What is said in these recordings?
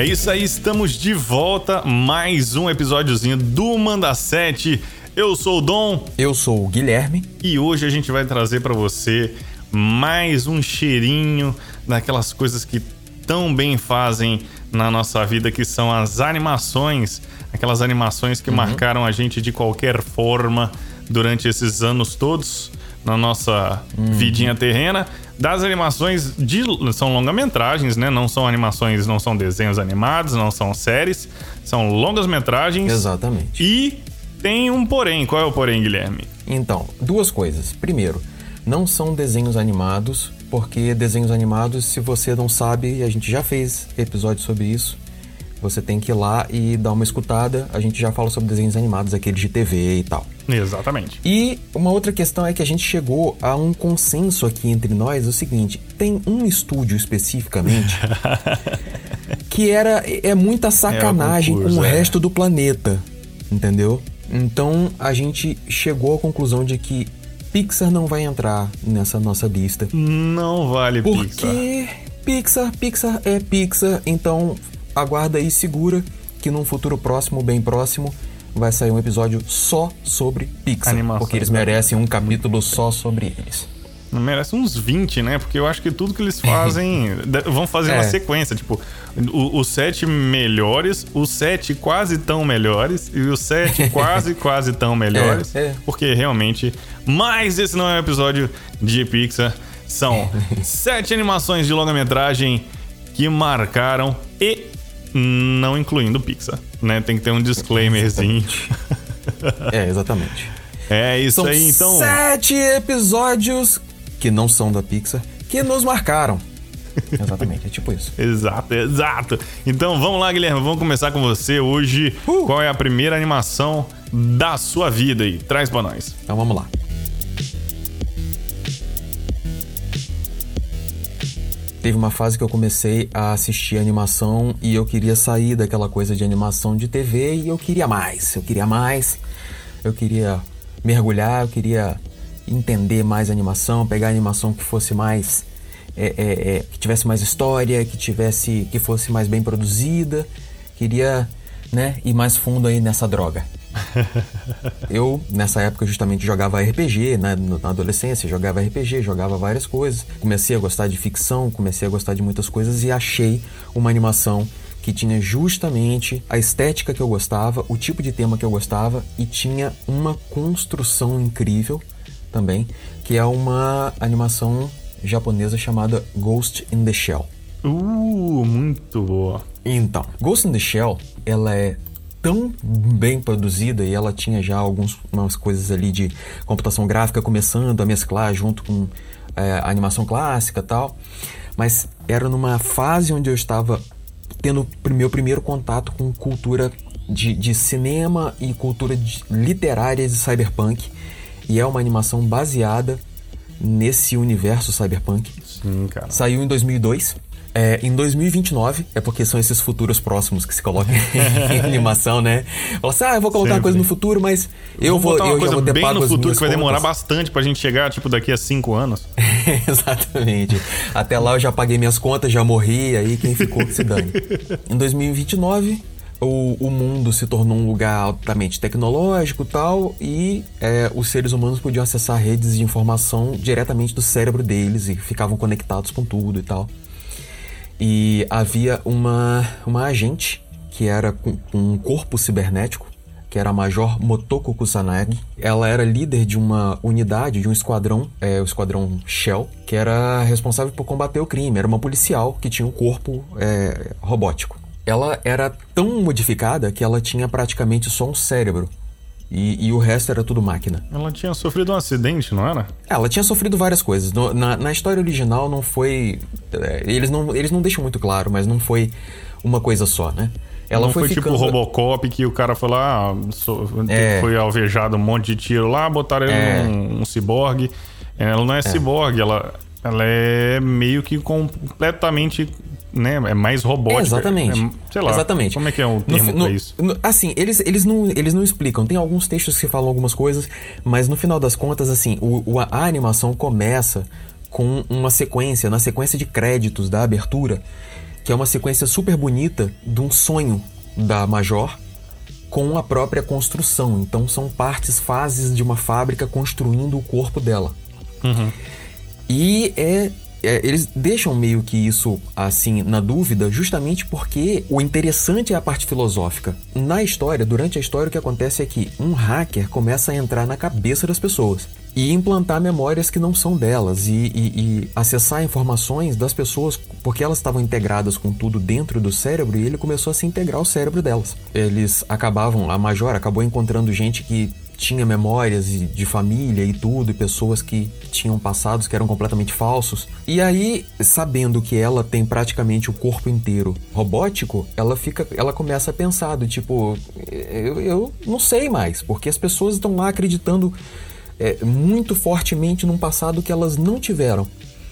É isso aí, estamos de volta. Mais um episódiozinho do Manda 7. Eu sou o Dom. Eu sou o Guilherme. E hoje a gente vai trazer para você mais um cheirinho daquelas coisas que tão bem fazem na nossa vida, que são as animações. Aquelas animações que uhum. marcaram a gente de qualquer forma durante esses anos todos na nossa uhum. vidinha terrena. Das animações de são longa-metragens, né? Não são animações, não são desenhos animados, não são séries, são longas-metragens. Exatamente. E tem um porém. Qual é o porém, Guilherme? Então, duas coisas. Primeiro, não são desenhos animados, porque desenhos animados, se você não sabe, a gente já fez episódio sobre isso. Você tem que ir lá e dar uma escutada. A gente já fala sobre desenhos animados, aqueles de TV e tal. Exatamente. E uma outra questão é que a gente chegou a um consenso aqui entre nós o seguinte: tem um estúdio especificamente que era é muita sacanagem é concurso, com o é. resto do planeta, entendeu? Então a gente chegou à conclusão de que Pixar não vai entrar nessa nossa lista. Não vale Porque Pixar. Porque Pixar, Pixar é Pixar, então aguarda aí, segura que num futuro próximo, bem próximo, vai sair um episódio só sobre Pixar. Animação, porque eles merecem um capítulo só sobre eles. Merece uns 20, né? Porque eu acho que tudo que eles fazem. vão fazer é. uma sequência. Tipo, os sete melhores, os sete quase tão melhores e os sete quase, quase tão melhores. É, é. Porque realmente. Mas esse não é um episódio de Pixar. São sete animações de longa-metragem que marcaram e não incluindo Pixar, né? Tem que ter um disclaimerzinho. é, exatamente. É isso São aí, então. Sete episódios que não são da Pixar que nos marcaram. Exatamente, é tipo isso. exato, exato. Então vamos lá, Guilherme, vamos começar com você hoje. Uh! Qual é a primeira animação da sua vida aí? Traz pra nós. Então vamos lá. Teve uma fase que eu comecei a assistir animação e eu queria sair daquela coisa de animação de TV e eu queria mais. Eu queria mais. Eu queria mergulhar, eu queria entender mais animação, pegar animação que fosse mais é, é, é, que tivesse mais história, que tivesse que fosse mais bem produzida. Queria, né, ir mais fundo aí nessa droga. eu, nessa época, justamente jogava RPG, né? Na adolescência, jogava RPG, jogava várias coisas. Comecei a gostar de ficção, comecei a gostar de muitas coisas e achei uma animação que tinha justamente a estética que eu gostava, o tipo de tema que eu gostava e tinha uma construção incrível também, que é uma animação japonesa chamada Ghost in the Shell. Uh, muito boa. Então, Ghost in the Shell, ela é tão bem produzida e ela tinha já algumas coisas ali de computação gráfica começando a mesclar junto com é, a animação clássica tal. Mas era numa fase onde eu estava tendo meu primeiro contato com cultura de, de cinema e cultura de, literária de cyberpunk. E é uma animação baseada nesse universo cyberpunk. Sim, cara. Saiu em 2002 é, em 2029, é porque são esses futuros próximos que se colocam em animação, né? Fala assim, ah, eu vou colocar Sempre. uma coisa no futuro, mas eu vou, eu já vou ter bem no futuro que vai demorar bastante pra gente chegar, tipo, daqui a cinco anos. Exatamente. Até lá eu já paguei minhas contas, já morri, aí quem ficou que se dane. Em 2029, o, o mundo se tornou um lugar altamente tecnológico tal, e é, os seres humanos podiam acessar redes de informação diretamente do cérebro deles e ficavam conectados com tudo e tal. E havia uma, uma agente que era com, um corpo cibernético, que era a Major Motoko Kusanagi. Ela era líder de uma unidade, de um esquadrão, é, o esquadrão Shell, que era responsável por combater o crime. Era uma policial que tinha um corpo é, robótico. Ela era tão modificada que ela tinha praticamente só um cérebro. E, e, o resto era tudo máquina. Ela tinha sofrido um acidente, não era? Ela tinha sofrido várias coisas. No, na, na, história original não foi. É, eles, não, eles não deixam muito claro, mas não foi uma coisa só, né? Ela não foi, foi tipo ficando... tipo o Robocop que o cara foi lá, é. foi alvejado um monte de tiro lá, botaram ele é. num um ciborgue. Ela não é, é. ciborgue, ela, ela é meio que completamente né, é mais robótica. É, exatamente. É, sei lá. Exatamente. Como é que é o termo no, pra isso? No, assim, eles, eles, não, eles não explicam. Tem alguns textos que falam algumas coisas, mas no final das contas, assim, o, o, a animação começa com uma sequência, na sequência de créditos da abertura, que é uma sequência super bonita de um sonho da Major com a própria construção. Então são partes, fases de uma fábrica construindo o corpo dela. Uhum. E é, é, eles deixam meio que isso assim na dúvida, justamente porque o interessante é a parte filosófica. Na história, durante a história, o que acontece é que um hacker começa a entrar na cabeça das pessoas e implantar memórias que não são delas e, e, e, acessar informações das pessoas porque elas estavam integradas com tudo dentro do cérebro e ele começou a se integrar ao cérebro delas. Eles acabavam, a Major acabou encontrando gente que tinha memórias de família e tudo, e pessoas que tinham passados que eram completamente falsos. E aí, sabendo que ela tem praticamente o corpo inteiro robótico, ela fica, ela começa a pensar do tipo, eu, eu não sei mais, porque as pessoas estão lá acreditando é, muito fortemente num passado que elas não tiveram.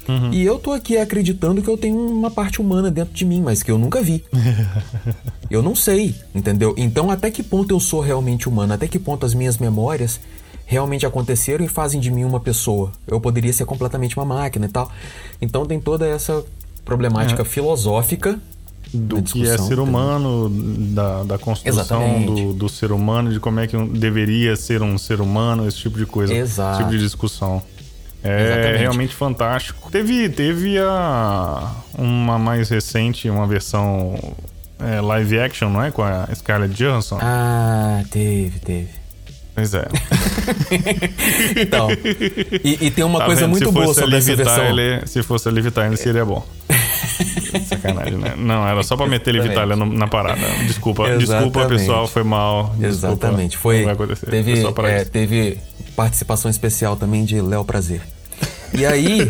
Uhum. E eu tô aqui acreditando que eu tenho uma parte humana dentro de mim, mas que eu nunca vi. eu não sei, entendeu? Então, até que ponto eu sou realmente humano? Até que ponto as minhas memórias realmente aconteceram e fazem de mim uma pessoa? Eu poderia ser completamente uma máquina e tal. Então, tem toda essa problemática é. filosófica do que é ser humano, da, da construção do, do, ser humano, de como é que deveria ser um ser humano, esse tipo de coisa, Exato. esse tipo de discussão. É Exatamente. realmente fantástico. Teve, teve a, uma mais recente, uma versão é, live action, não é? Com a Scarlett Johansson. Ah, teve, teve. Pois é. então, e, e, tem uma tá coisa vendo? muito boa sobre essa versão. Ele, se fosse a Liv Tyler, seria bom. Sacanagem, né? Não, era só pra meter Tyler na parada. Desculpa, Exatamente. desculpa, pessoal, foi mal. Desculpa, Exatamente, foi. Teve, é, teve participação especial também de Léo Prazer. E aí,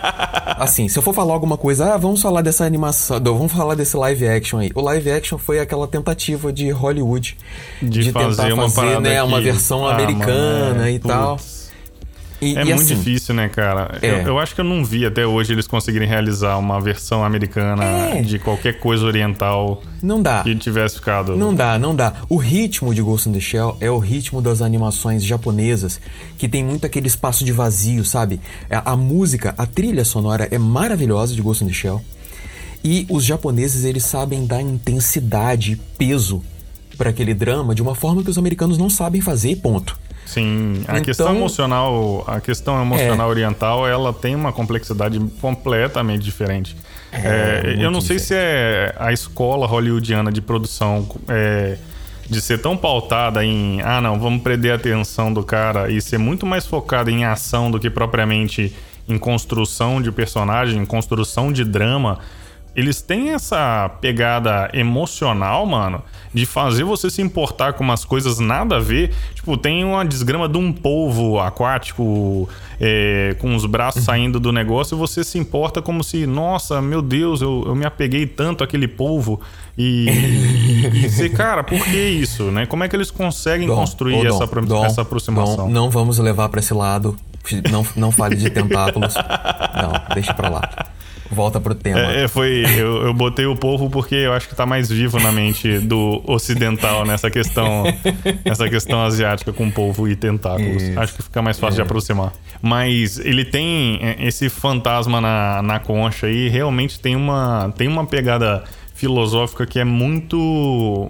assim, se eu for falar alguma coisa, ah, vamos falar dessa animação, vamos falar desse live action aí. O live action foi aquela tentativa de Hollywood de, de fazer tentar uma fazer, né, uma versão ah, americana mano, é, e putz. tal. E, é e muito assim, difícil, né, cara? É. Eu, eu, acho que eu não vi até hoje eles conseguirem realizar uma versão americana é. de qualquer coisa oriental. Não dá. Que tivesse ficado. Não dá, não dá. O ritmo de Ghost in the Shell é o ritmo das animações japonesas, que tem muito aquele espaço de vazio, sabe? A, é, a música, a trilha sonora é maravilhosa de Ghost in the Shell. E os japoneses, eles sabem dar intensidade e peso para aquele drama de uma forma que os americanos não sabem fazer, ponto. Sim, a então, questão emocional, a questão emocional é, oriental, ela tem uma complexidade completamente diferente. É, é, eu não sei diferente. se é a escola hollywoodiana de produção é, de ser tão pautada em, ah, não, vamos prender a atenção do cara e ser muito mais focada em ação do que propriamente em construção de personagem, em construção de drama eles têm essa pegada emocional, mano, de fazer você se importar com umas coisas nada a ver. Tipo, tem uma desgrama de um polvo aquático é, com os braços uhum. saindo do negócio e você se importa como se, nossa, meu Deus, eu, eu me apeguei tanto àquele polvo. E, e você, cara, por que isso, né? Como é que eles conseguem Dom, construir essa, Dom, essa aproximação? Dom, não vamos levar para esse lado. Não, não fale de tentáculos. Não, deixa pra lá volta pro tema. É, é, foi. Eu, eu botei o povo porque eu acho que tá mais vivo na mente do ocidental nessa questão. essa questão asiática com polvo e tentáculos. Isso. Acho que fica mais fácil é. de aproximar. Mas ele tem é, esse fantasma na, na concha e realmente tem uma, tem uma pegada filosófica que é muito.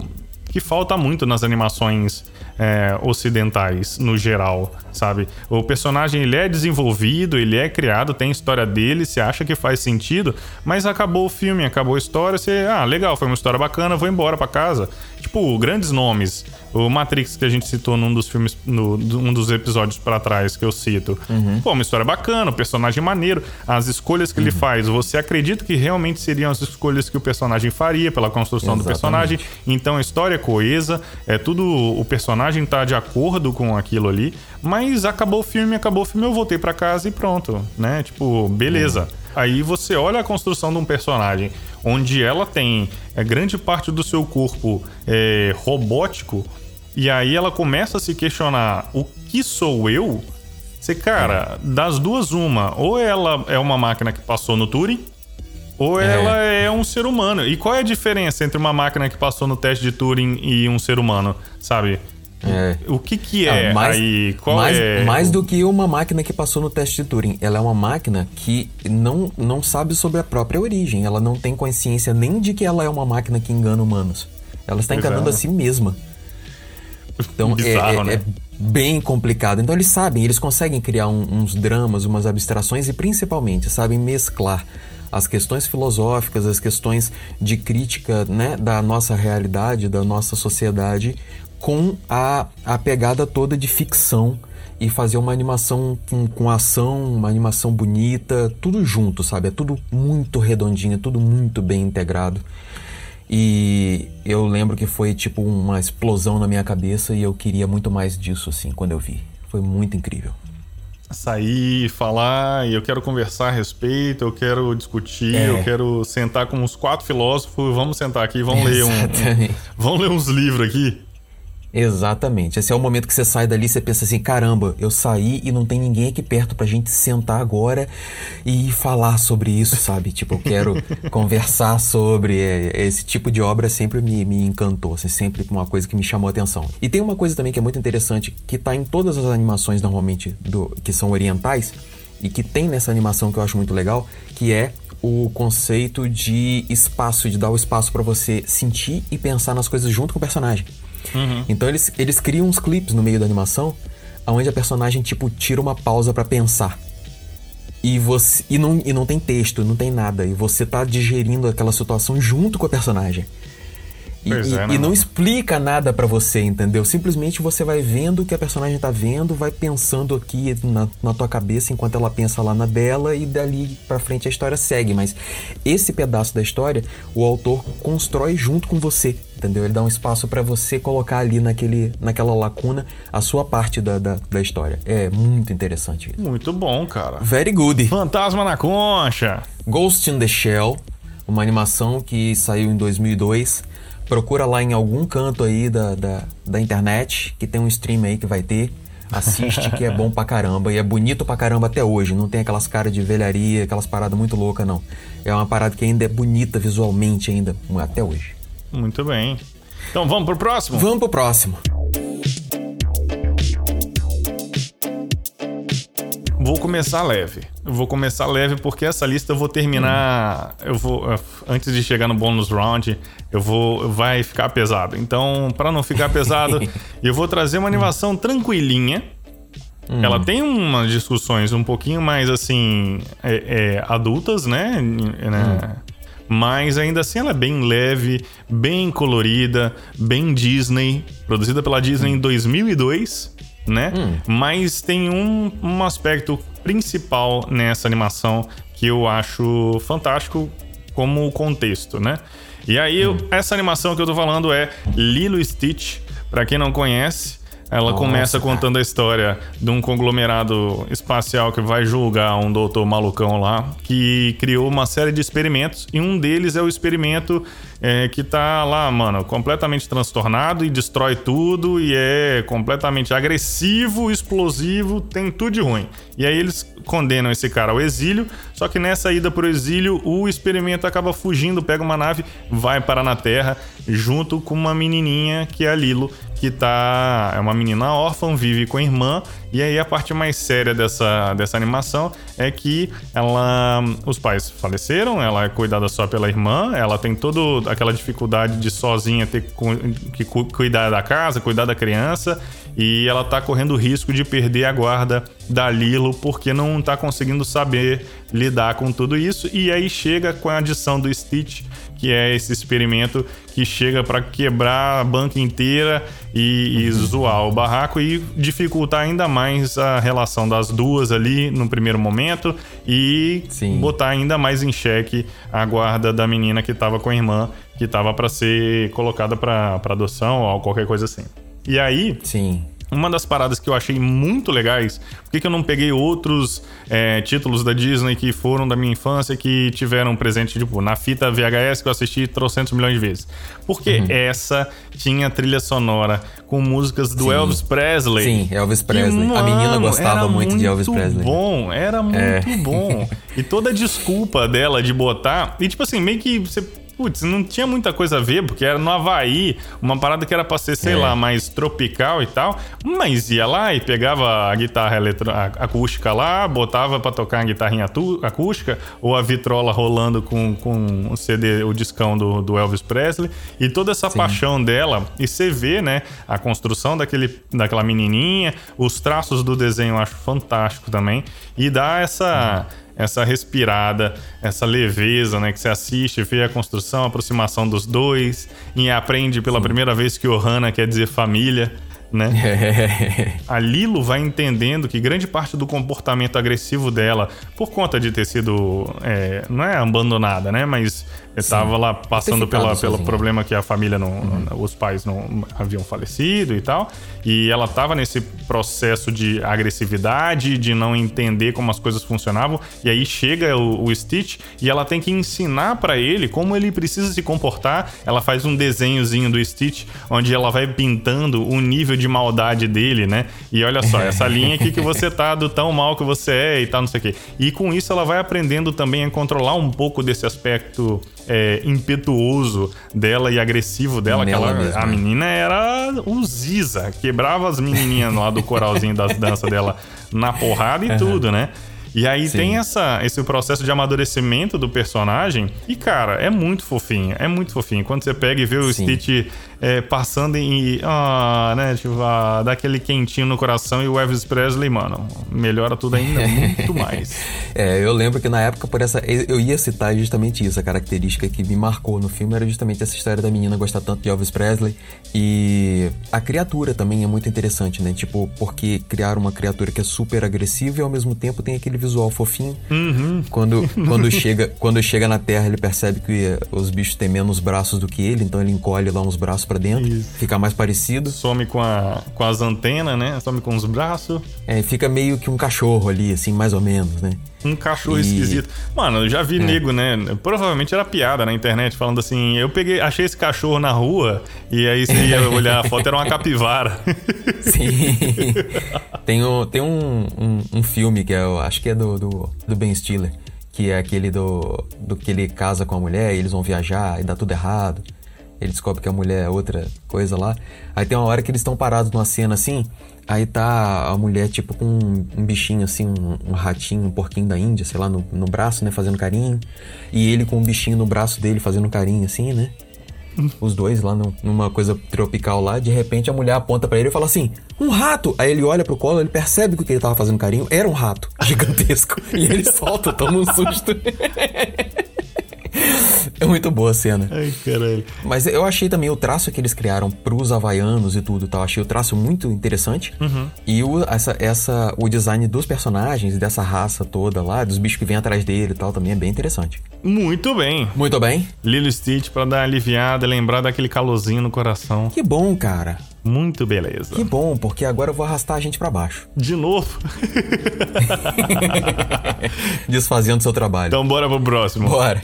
que falta muito nas animações é, ocidentais no geral, sabe? O personagem ele é desenvolvido, ele é criado, tem história dele, você acha que faz sentido, mas acabou o filme, acabou a história, você, ah, legal, foi uma história bacana, vou embora para casa. Tipo, grandes nomes. O Matrix que a gente citou num dos filmes, no, um dos episódios para trás que eu cito. Uhum. Pô, uma história bacana, o personagem maneiro, as escolhas que uhum. ele faz, você acredita que realmente seriam as escolhas que o personagem faria pela construção Exatamente. do personagem. Então a história é coesa, é tudo o personagem tá de acordo com aquilo ali, mas acabou o filme, acabou o filme, eu voltei para casa e pronto, né? Tipo, beleza. Uhum. Aí você olha a construção de um personagem onde ela tem é, grande parte do seu corpo é, robótico, e aí ela começa a se questionar: o que sou eu? Você, cara, das duas, uma. Ou ela é uma máquina que passou no Turing, ou é. ela é um ser humano. E qual é a diferença entre uma máquina que passou no teste de Turing e um ser humano, sabe? É. O que que é ah, mais, aí? Qual mais, é? Mais do que uma máquina que passou no teste de Turing. Ela é uma máquina que não, não sabe sobre a própria origem. Ela não tem consciência nem de que ela é uma máquina que engana humanos. Ela está enganando é. a si mesma. Então é, Bizarro, é, né? é, bem complicado. Então eles sabem, eles conseguem criar um, uns dramas, umas abstrações e principalmente sabem mesclar as questões filosóficas, as questões de crítica né, da nossa realidade, da nossa sociedade, com a, a pegada toda de ficção e fazer uma animação com, com ação, uma animação bonita, tudo junto, sabe? É tudo muito redondinho, é tudo muito bem integrado. E eu lembro que foi tipo uma explosão na minha cabeça e eu queria muito mais disso, assim, quando eu vi. Foi muito incrível sair, falar, e eu quero conversar a respeito, eu quero discutir, é. eu quero sentar com uns quatro filósofos, vamos sentar aqui, vamos ler um, um, vamos ler uns livros aqui. Exatamente. Esse é o momento que você sai dali e você pensa assim: caramba, eu saí e não tem ninguém aqui perto pra gente sentar agora e falar sobre isso, sabe? tipo, eu quero conversar sobre. É, esse tipo de obra sempre me, me encantou, assim, sempre uma coisa que me chamou a atenção. E tem uma coisa também que é muito interessante, que tá em todas as animações normalmente do, que são orientais, e que tem nessa animação que eu acho muito legal, que é o conceito de espaço, de dar o espaço para você sentir e pensar nas coisas junto com o personagem. Uhum. Então eles, eles criam uns clipes no meio da animação onde a personagem, tipo, tira uma pausa para pensar. E, você, e, não, e não tem texto, não tem nada. E você tá digerindo aquela situação junto com a personagem. E, é, e, e, não explica nada para você, entendeu? Simplesmente você vai vendo o que a personagem tá vendo, vai pensando aqui na, na tua cabeça enquanto ela pensa lá na dela e dali para frente a história segue. Mas esse pedaço da história o autor constrói junto com você, entendeu? Ele dá um espaço para você colocar ali naquele, naquela lacuna a sua parte da, da, da história. É muito interessante. Muito bom, cara. Very good. Fantasma na concha. Ghost in the Shell, uma animação que saiu em 2002 Procura lá em algum canto aí da, da, da internet, que tem um stream aí que vai ter. Assiste, que é bom pra caramba. E é bonito pra caramba até hoje. Não tem aquelas caras de velharia, aquelas paradas muito loucas, não. É uma parada que ainda é bonita visualmente ainda, até hoje. Muito bem. Então vamos pro próximo? Vamos pro próximo. Vou começar leve. Eu vou começar leve porque essa lista eu vou terminar. Hum. Eu vou. Antes de chegar no bônus round, eu vou. Vai ficar pesado. Então, para não ficar pesado, eu vou trazer uma animação tranquilinha. Hum. Ela tem umas discussões um pouquinho mais assim. É, é, adultas, né? né? Hum. Mas ainda assim ela é bem leve, bem colorida, bem Disney. Produzida pela Disney em 2002 né? Hum. Mas tem um, um aspecto principal nessa animação que eu acho fantástico como o contexto, né? E aí, hum. essa animação que eu tô falando é Lilo Stitch. Para quem não conhece, ela Nossa, começa contando a história de um conglomerado espacial que vai julgar um doutor malucão lá, que criou uma série de experimentos, e um deles é o experimento é, que tá lá, mano, completamente transtornado e destrói tudo e é completamente agressivo, explosivo, tem tudo de ruim. E aí eles condenam esse cara ao exílio, só que nessa ida pro exílio, o experimento acaba fugindo, pega uma nave, vai parar na Terra, junto com uma menininha que é a Lilo, que tá. É uma menina órfã, vive com a irmã. E aí a parte mais séria dessa, dessa animação é que ela. Os pais faleceram, ela é cuidada só pela irmã, ela tem toda aquela dificuldade de sozinha ter que cuidar da casa, cuidar da criança. E ela tá correndo o risco de perder a guarda da Lilo porque não tá conseguindo saber lidar com tudo isso. E aí chega com a adição do Stitch que é esse experimento que chega para quebrar a banca inteira e, e, zoar o barraco e dificultar ainda mais a relação das duas ali no primeiro momento e Sim. botar ainda mais em xeque a guarda da menina que estava com a irmã, que estava para ser colocada para adoção ou qualquer coisa assim. E aí, Sim. Uma das paradas que eu achei muito legais, por que, que eu não peguei outros é, títulos da Disney que foram da minha infância que tiveram presente, tipo, na fita VHS que eu assisti trocentos milhões de vezes? Porque uhum. essa tinha trilha sonora com músicas do Sim. Elvis Presley. Sim, Elvis Presley. Mano, a menina gostava muito, muito, de Elvis Presley. bom, era muito é. bom. E toda a desculpa dela de botar. E tipo assim, meio que você putz, não tinha muita coisa a ver, porque era no Havaí, uma parada que era pra ser, sei É. lá, mais tropical e tal. Mas ia lá e pegava a guitarra eletro... acústica lá, botava pra tocar a guitarrinha atu- acústica, ou a vitrola rolando com, com o CD, o discão do, do Elvis Presley. E toda essa paixão dela. E você vê, né, a construção daquele, daquela menininha, os traços do desenho eu acho fantástico também. E dá essa essa respirada, essa leveza, né? Que você assiste, vê a construção, a aproximação dos dois e aprende pela primeira vez que Ohana quer dizer família, né? A Lilo vai entendendo que grande parte do comportamento agressivo dela, por conta de ter sido, é, não é abandonada, né? Mas estava lá passando pela, pelo problema que a família não, os pais não haviam falecido e tal, e ela estava nesse processo de agressividade, de não entender como as coisas funcionavam, e aí chega o, o Stitch e ela tem que ensinar para ele como ele precisa se comportar. Ela faz um desenhozinho do Stitch, onde ela vai pintando o nível de maldade dele, né? E olha só, essa linha aqui que você tá do tão mal que você é e tal, não sei o quê. E com isso ela vai aprendendo também a controlar um pouco desse aspecto é, impetuoso dela e agressivo dela, que Nela ela, mesma, a né? menina era o Ziza, quebrava as menininhas lá do coralzinho das danças dela na porrada e tudo, né? E aí Sim. tem essa, esse processo de amadurecimento do personagem. E, cara, é muito fofinho. É muito fofinho. Quando você pega e vê o Sim. Stitch é, passando em. Ah, né? Tipo, ah, dá aquele quentinho no coração e o Elvis Presley, mano, melhora tudo ainda muito mais. É, eu lembro que na época, por essa. Eu ia citar justamente isso, a característica que me marcou no filme era justamente essa história da menina gostar tanto de Elvis Presley. E a criatura também é muito interessante, né? Tipo, porque criar uma criatura que é super agressiva e ao mesmo tempo tem aquele visual fofinho. Quando, quando, chega, quando chega na Terra, ele percebe que os bichos têm menos braços do que ele, então ele encolhe lá uns braços pra dentro, Isso. fica mais parecido. Some com, a, com as antenas, né? Some com os braços. É, fica meio que um cachorro ali, assim, mais ou menos, né? Um cachorro E- esquisito. Mano, eu já É. vi nego, né? Provavelmente era piada na internet, falando assim: eu peguei, achei esse cachorro na rua, e aí você ia olhar a foto, era uma capivara. Sim. tem um, tem um, um, um filme que é, eu acho que é do, do, do Ben Stiller, que é aquele do, do que ele casa com a mulher e eles vão viajar e dá tudo errado. Ele descobre que a mulher é outra coisa lá. Aí tem uma hora que eles estão parados numa cena assim, aí tá a mulher tipo com um, um bichinho assim, um, um ratinho, um porquinho da Índia, sei lá, no, no braço, né, fazendo carinho. E ele com um bichinho no braço dele fazendo carinho assim, né? Os dois lá num- numa coisa tropical lá, de repente a mulher aponta pra ele e fala assim: Um rato! Aí ele olha pro colo, ele percebe que o que ele tava fazendo carinho era um rato gigantesco. e ele solta, toma um susto. é muito boa a cena. Ai, caralho. Mas eu achei também o traço que eles criaram pros havaianos e tudo e tal. Achei o traço muito interessante. E o, essa, essa, o design dos personagens, dessa raça toda lá, dos bichos que vêm atrás dele e tal, também é bem interessante. Muito bem. Muito bem. Lilo Stitch pra dar aliviada, lembrar daquele calorzinho no coração. Que bom, cara. Muito beleza. Que bom, porque agora eu vou arrastar a gente pra baixo. De novo. Desfazendo seu trabalho. então bora pro próximo. Bora.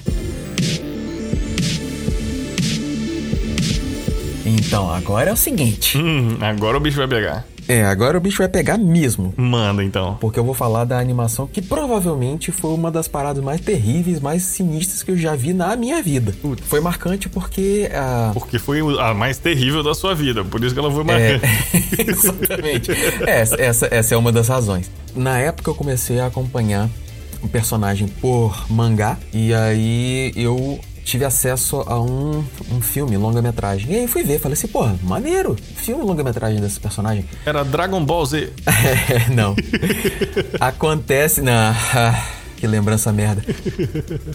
Então, agora é o seguinte. Hum, agora o bicho vai pegar. É, agora o bicho vai pegar mesmo. Manda então. Porque eu vou falar da animação que provavelmente foi uma das paradas mais terríveis, mais sinistras que eu já vi na minha vida. Foi marcante porque a. Porque foi a mais terrível da sua vida, por isso que ela foi É, marcante. exatamente. Essa, essa, essa é uma das razões. Na época eu comecei a acompanhar o personagem por mangá, e aí eu tive acesso a um, um filme, longa-metragem. E aí fui ver, falei assim, porra, maneiro, filme longa-metragem desse personagem. Era Dragon Ball Z. É, não. Acontece. Não. ah, que lembrança merda.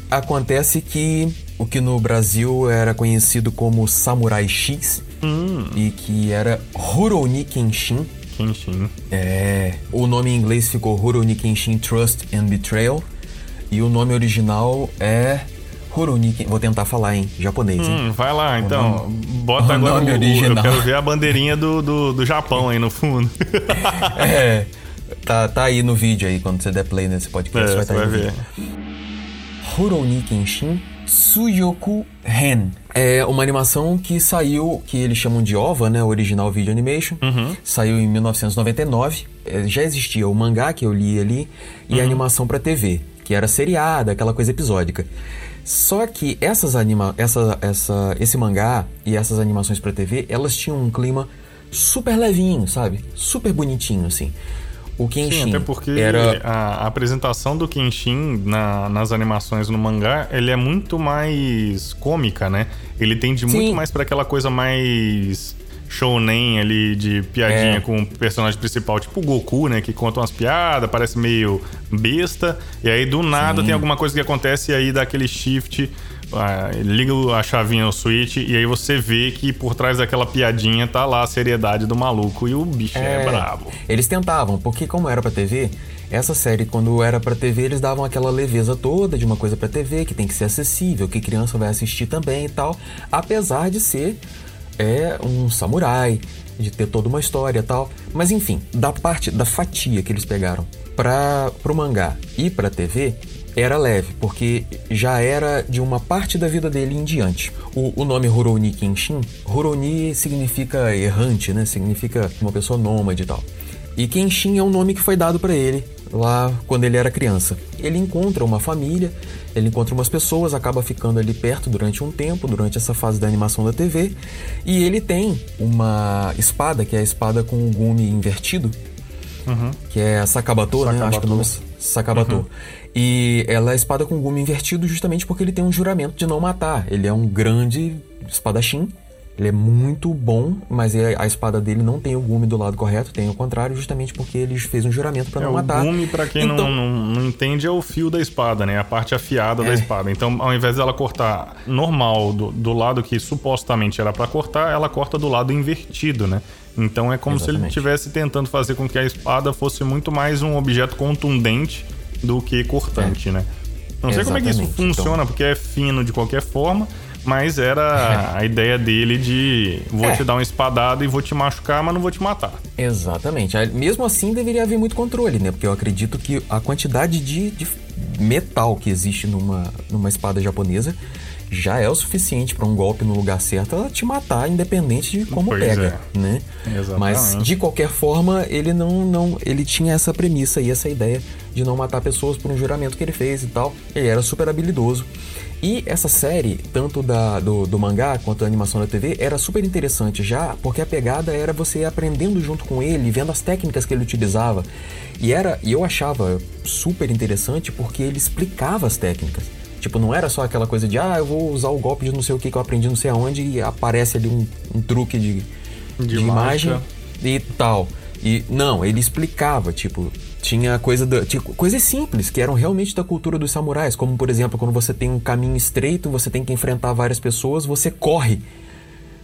Acontece que o que no Brasil era conhecido como Samurai X e que era Rurouni Kenshin. Kenshin. É. O nome em inglês ficou Rurouni Kenshin Trust and Betrayal. E o nome original é. Rurouni Ken... Vou tentar falar em japonês, hein? Hum, vai lá, então. nome- Bota agora nome o, original. Eu quero ver a bandeirinha do, do, do Japão aí no fundo. É. Tá, tá aí no vídeo aí, quando você der play nesse podcast, É, vai estar vai aí no ver. Kenshin Suyoku Ren. É uma animação que saiu, que eles chamam de OVA, né? Original Video Animation. Uhum. Saiu em 1999. é, já existia o mangá que eu li ali e Uhum. a animação pra TV, que era seriada, aquela coisa episódica. Só que essas anima essa, essa, esse mangá e essas animações pra TV, elas tinham um clima super levinho, sabe? Super bonitinho, assim. O Kenshin Sim, até porque era... a, apresentação do Kenshin na- nas animações no mangá, ele é muito mais cômica, né? Ele tende Sim. muito mais pra aquela coisa mais shounen ali de piadinha É. com o personagem principal, tipo o Goku, né? Que conta umas piadas, parece meio besta. E aí do nada Sim. tem alguma coisa que acontece e aí dá aquele shift. ah, liga a chavinha no switch e aí você vê que por trás daquela piadinha tá lá a seriedade do maluco e o bicho é, brabo. Eles tentavam, porque como era pra TV, essa série quando era pra TV, eles davam aquela leveza toda de uma coisa pra TV que tem que ser acessível, que criança vai assistir também e tal, apesar de ser é um samurai, de ter toda uma história tal. Mas enfim, da parte da fatia que eles pegaram para pro mangá e pra TV, era leve, porque já era de uma parte da vida dele em diante. O, o nome Rurouni Kenshin, Rurouni significa errante, né? Significa uma pessoa nômade e tal. E Kenshin é um nome que foi dado para ele lá quando ele era criança. Ele encontra uma família, ele encontra umas pessoas, acaba ficando ali perto durante um tempo, durante essa fase da animação da TV, e ele tem uma espada, que é a espada com o gume invertido, que é a Sakabato, né? Acho que o nome é Sakabato. E ela é a espada com gume invertido justamente porque ele tem um juramento de não matar. Ele é um grande espadachim. Ele é muito bom, mas é- a espada dele não tem o gume do lado correto, tem o contrário, justamente porque ele fez um juramento para É, não o matar. gume, pra quem não- Então- não, não, entende, é o fio da espada, né? A parte afiada da É. espada. Então, ao invés dela cortar normal do, do lado que supostamente era pra cortar, ela corta do lado invertido, né? Então é como se ele Exatamente. estivesse tentando fazer com que a espada fosse muito mais um objeto contundente do que cortante, né? Não sei como é que isso É. Exatamente, funciona, então. porque é fino de qualquer forma. Mas era a ideia dele de vou É. te dar uma espadada e vou te machucar, mas não vou te matar. Exatamente. Mesmo assim, deveria haver muito controle, né? Porque eu acredito que a quantidade de, de metal que existe numa, numa espada japonesa já é o suficiente para um golpe no lugar certo ela te matar, independente de como Pois pega, é. né? Exatamente. Mas de qualquer forma, ele não, não, ele tinha essa premissa e essa ideia de não matar pessoas por um juramento que ele fez e tal. Ele era super habilidoso. E essa série, tanto da, do, do mangá quanto da animação da TV, era super interessante já, porque a pegada era você aprendendo junto com ele, vendo as técnicas que ele utilizava. E era, e eu achava super interessante porque ele explicava as técnicas. Tipo, não era só aquela coisa de, ah, eu vou usar o golpe de não sei o que que eu aprendi não sei aonde e aparece ali um, um truque de, De de imagem e tal. E não, ele explicava, tipo, tinha coisa da, tipo, coisas simples que eram realmente da cultura dos samurais, como por exemplo, quando você tem um caminho estreito, você tem que enfrentar várias pessoas, você corre.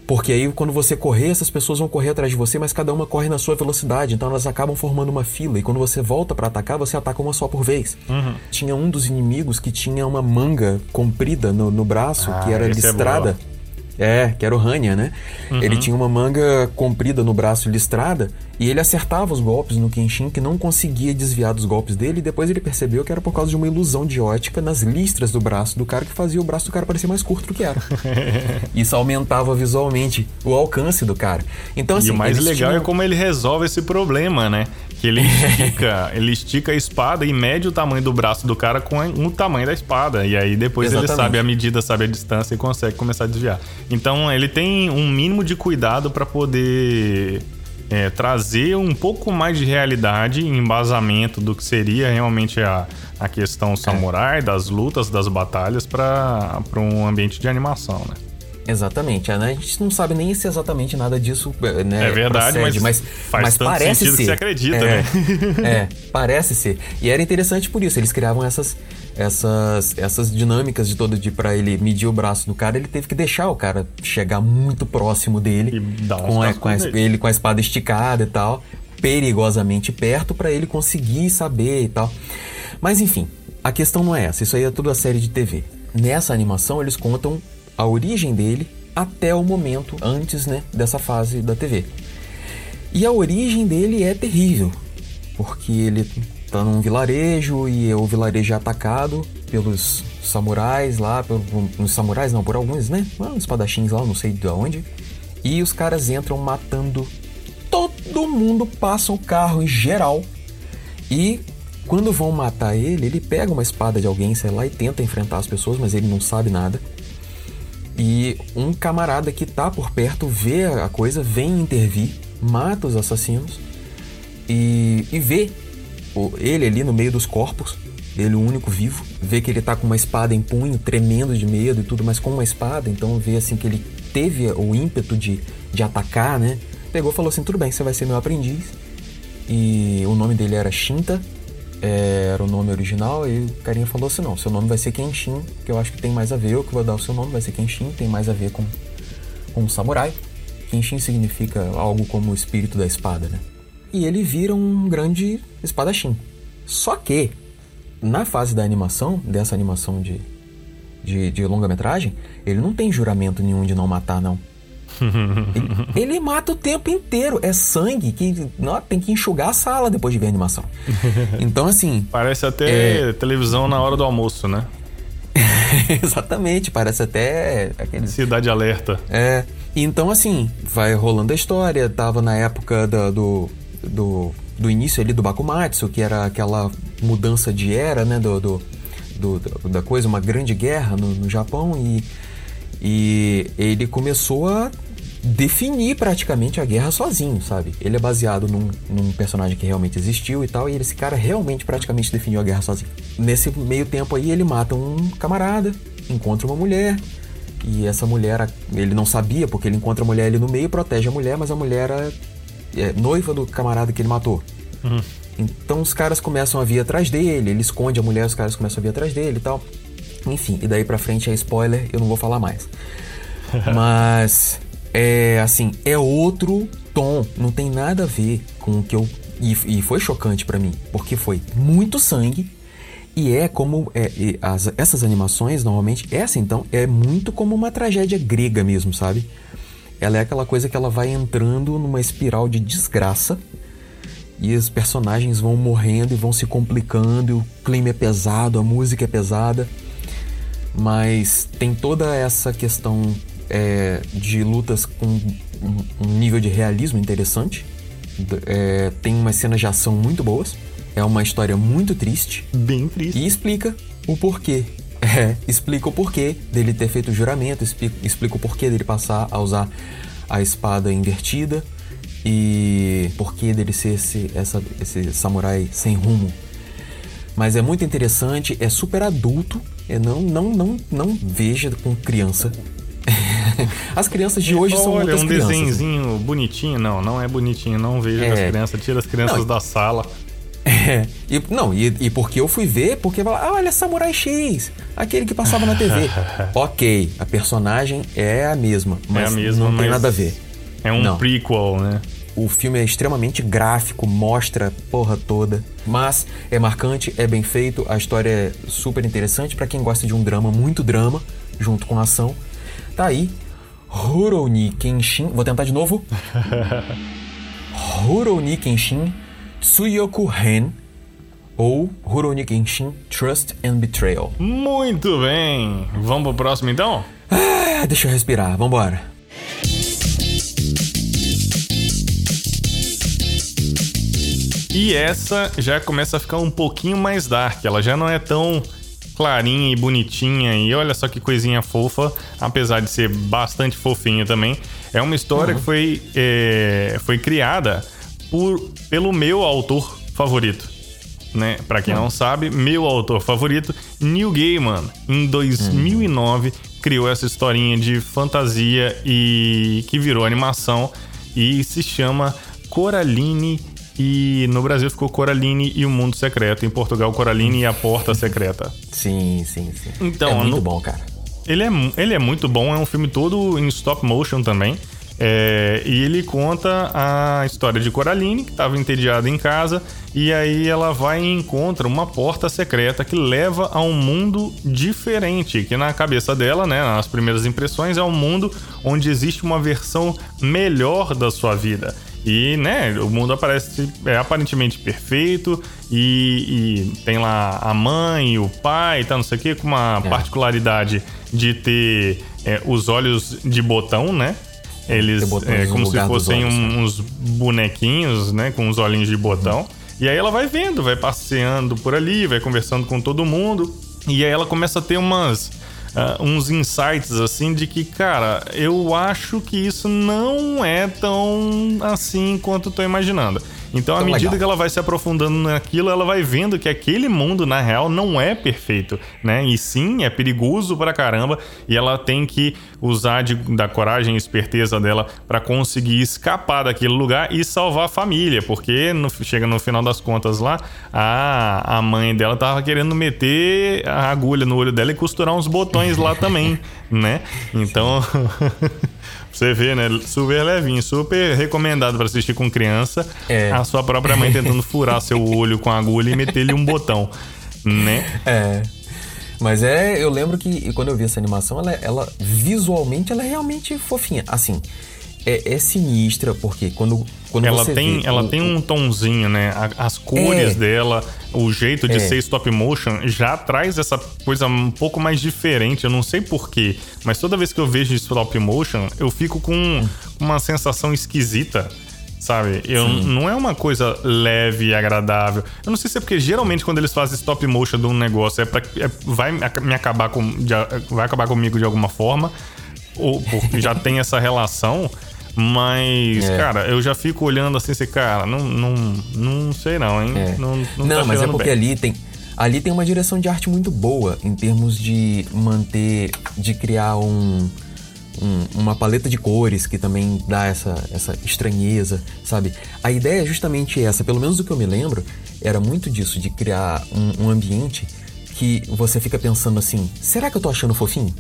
Porque aí quando você correr, essas pessoas vão correr atrás de você, mas cada uma corre na sua velocidade, então elas acabam formando uma fila e quando você volta pra atacar, você ataca uma só por vez. Uhum. Tinha um dos inimigos que tinha uma manga comprida no, no braço, Ah, que era é listrada. boa. É, que era o Hanya, né? Ele tinha uma manga comprida no braço listrada e ele acertava os golpes no Kenshin que não conseguia desviar dos golpes dele e depois ele percebeu que era por causa de uma ilusão de ótica nas listras do braço do cara que fazia o braço do cara parecer mais curto do que era. Isso aumentava visualmente o alcance do cara. Então assim, e o mais eles legal tinham- é como ele resolve esse problema, né? Que ele estica, ele estica a espada e mede o tamanho do braço do cara com o tamanho da espada. E aí depois ele Exatamente. sabe a medida, sabe a distância e consegue começar a desviar. Então ele tem um mínimo de cuidado para poder é, trazer um pouco mais de realidade e embasamento do que seria realmente a, a questão samurai, das lutas, das batalhas, para um ambiente de animação, né? Exatamente, né? a gente não sabe nem se exatamente nada disso né, É verdade, procede, mas mas tanto parece ser. que você acredita, é, né? é, parece ser. E era interessante por isso, eles criavam essas essas essas dinâmicas de todo de para ele medir o braço do cara, ele teve que deixar o cara chegar muito próximo dele E com, a, com a- ele com a espada esticada e tal, perigosamente perto para ele conseguir saber e tal. Mas enfim, a questão não é essa, isso aí é tudo a série de TV. Nessa animação eles contam a origem dele até o momento antes, né, dessa fase da TV. E a origem dele é terrível, porque ele tá num vilarejo e o vilarejo é atacado pelos samurais lá, pelos samurais não, por alguns, né? Uns espadachins lá, não sei de onde. E os caras entram matando todo mundo passa o carro em geral. E quando vão matar ele, ele pega uma espada de alguém, sei lá, e tenta enfrentar as pessoas, mas ele não sabe nada. E um camarada que tá por perto vê a coisa, vem intervir, mata os assassinos e, e vê ele ali no meio dos corpos, ele o único vivo, vê que ele tá com uma espada em punho, tremendo de medo e tudo, mas com uma espada, então vê assim que ele teve o ímpeto de, de atacar, né? Pegou e falou assim: tudo bem, você vai ser meu aprendiz. E o nome dele era Shinta, é, era o nome original, e o carinha falou assim: não, seu nome vai ser Kenshin, que eu acho que tem mais a ver, eu que vou dar o seu nome vai ser Kenshin, tem mais a ver com, com samurai. Kenshin significa algo como o espírito da espada, né? E ele vira um grande espadachim. Só que, na fase da animação, dessa animação de, de, de longa-metragem, ele não tem juramento nenhum de não matar, não. Ele, ele, mata o tempo inteiro. É sangue que não, tem que enxugar a sala depois de ver a animação. Então, assim. Parece até é... televisão na hora do almoço, né? Exatamente, parece até aquele. Cidade Alerta. É. Então, assim, vai rolando a história. Tava na época da, do, do, do início ali do Bakumatsu, que era aquela mudança de era, né? Do, do, do da coisa, uma grande guerra no, no Japão. E, e ele começou a definir praticamente a guerra sozinho, sabe? Ele é baseado num, num, personagem que realmente existiu e tal, e esse cara realmente praticamente definiu a guerra sozinho. Nesse meio tempo aí, ele mata um camarada, encontra uma mulher, e essa mulher, ele não sabia, porque ele encontra a mulher ali no meio, protege a mulher, mas a mulher é, é noiva do camarada que ele matou. Uhum. Então os caras começam a vir atrás dele, ele esconde a mulher, os caras começam a vir atrás dele e tal. Enfim, e daí pra frente é spoiler, eu não vou falar mais. Mas é assim, é outro tom, não tem nada a ver com o que eu. E, e foi chocante para mim, porque foi muito sangue. E é como. É, as, essas animações, normalmente, essa então, é muito como uma tragédia grega mesmo, sabe? Ela é aquela coisa que ela vai entrando numa espiral de desgraça. E os personagens vão morrendo e vão se complicando, e o clima é pesado, a música é pesada. Mas tem toda essa questão é, de lutas com um nível de realismo interessante. É, tem umas cenas de ação muito boas. É uma história muito triste. Bem triste. E explica o porquê. É, explica o porquê dele ter feito o juramento, explica, explica o porquê dele passar a usar a espada invertida e porquê dele ser esse, essa, esse samurai sem rumo. Mas é muito interessante, é super adulto. É não, não, não, não veja com criança. as crianças de hoje Olha, são outras um crianças. um desenhozinho bonitinho. Não, não é bonitinho. Não veja é. as crianças. Tira as crianças não, da sala. É, e, não, e, e, porque eu fui ver, porque ah, olha, Samurai X, aquele que passava na TV. ok, a personagem é a mesma, mas é a mesma, não tem nada a ver. É um não. prequel, né? O filme é extremamente gráfico, mostra a porra toda, mas é marcante, é bem feito, a história é super interessante para quem gosta de um drama, muito drama, junto com ação. Tá aí, Rurouni Kenshin. Vou tentar de novo. Rurouni Kenshin Tsuyoku Hen ou Rurouni Kenshin Trust and Betrayal. Muito bem. Vamos pro próximo então? Ah, deixa eu respirar. Vambora. E essa já começa a ficar um pouquinho mais dark. Ela já não é tão clarinha e bonitinha. E olha só que coisinha fofa, apesar de ser bastante fofinha também. É uma história uhum. que foi, é, foi criada por, pelo meu autor favorito. Né? Para quem uhum. não sabe, meu autor favorito, Neil Gaiman, em 2009, uhum. criou essa historinha de fantasia e que virou animação e se chama Coraline e no Brasil ficou Coraline e o Mundo Secreto. Em Portugal, Coraline e a Porta Secreta. Sim, sim, sim. Então, é muito no... bom, cara. Ele é, ele é muito bom, é um filme todo em stop motion também. É, e ele conta a história de Coraline, que estava entediada em casa, e aí ela vai e encontra uma porta secreta que leva a um mundo diferente, que na cabeça dela, né, nas primeiras impressões, é um mundo onde existe uma versão melhor da sua vida. E, né, o mundo aparece é aparentemente perfeito e, e tem lá a mãe, o pai, tá, não sei o que, com uma é. particularidade de ter é, os olhos de botão, né? Eles é como se fossem né? uns bonequinhos, né? Com os olhinhos de botão. Uhum. E aí ela vai vendo, vai passeando por ali, vai conversando com todo mundo. E aí ela começa a ter umas. Uh, uns insights assim de que, cara, eu acho que isso não é tão assim quanto eu tô imaginando. Então, à medida legal. que ela vai se aprofundando naquilo, ela vai vendo que aquele mundo, na real, não é perfeito, né? E sim, é perigoso pra caramba. E ela tem que usar de, da coragem e esperteza dela para conseguir escapar daquele lugar e salvar a família. Porque no, chega no final das contas lá, a, a mãe dela tava querendo meter a agulha no olho dela e costurar uns botões lá também, né? Então. Você vê, né? Super levinho, super recomendado para assistir com criança. É. A sua própria mãe tentando furar seu olho com a agulha e meter-lhe um botão, né? É. Mas é, eu lembro que quando eu vi essa animação, ela, ela visualmente ela é realmente fofinha. Assim, é, é sinistra, porque quando, quando ela você tem Ela o, tem um tonzinho, né? As cores é, dela, o jeito de é. ser stop motion já traz essa coisa um pouco mais diferente. Eu não sei porquê, mas toda vez que eu vejo stop motion, eu fico com uma sensação esquisita sabe? Eu, não é uma coisa leve e agradável. Eu não sei se é porque geralmente quando eles fazem stop motion de um negócio é para é, vai me acabar com de, vai acabar comigo de alguma forma ou porque já tem essa relação. Mas, é. cara, eu já fico olhando assim, assim, cara, não, não, não sei não, hein? É. Não, não, não tá mas é porque bem. ali tem. Ali tem uma direção de arte muito boa em termos de manter, de criar um, um, uma paleta de cores que também dá essa, essa estranheza, sabe? A ideia é justamente essa, pelo menos do que eu me lembro, era muito disso, de criar um, um ambiente que você fica pensando assim: será que eu tô achando fofinho?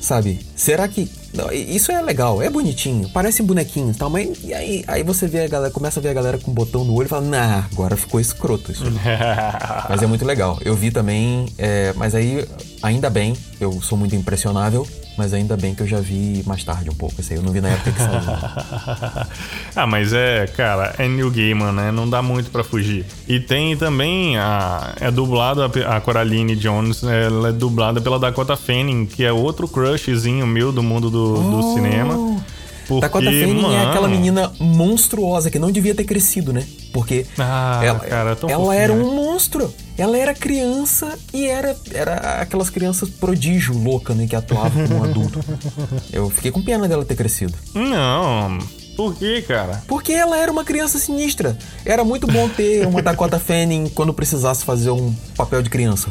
Sabe? Será que. Não, isso é legal, é bonitinho, parece bonequinho e tal, mas e aí, aí você vê a galera, começa a ver a galera com um botão no olho e fala, nah, agora ficou escroto isso. mas é muito legal. Eu vi também, é, mas aí, ainda bem, eu sou muito impressionável, mas ainda bem que eu já vi mais tarde um pouco. Esse aí eu não vi na época que saiu. ah, mas é, cara, é New Gaiman, né? Não dá muito para fugir. E tem também a. É dublado, a Coraline Jones, ela é dublada pela Dakota Fanning, que é outro crushzinho meu do mundo do, oh. do cinema. Porque, Dakota Fanning mano... é aquela menina monstruosa que não devia ter crescido, né? Porque ah, ela, cara, é ela era um monstro. Ela era criança e era, era aquelas crianças prodígio louca, né? Que atuavam como um adulto. Eu fiquei com pena dela ter crescido. Não. Por quê, cara? Porque ela era uma criança sinistra. Era muito bom ter uma Dakota Fanning quando precisasse fazer um papel de criança.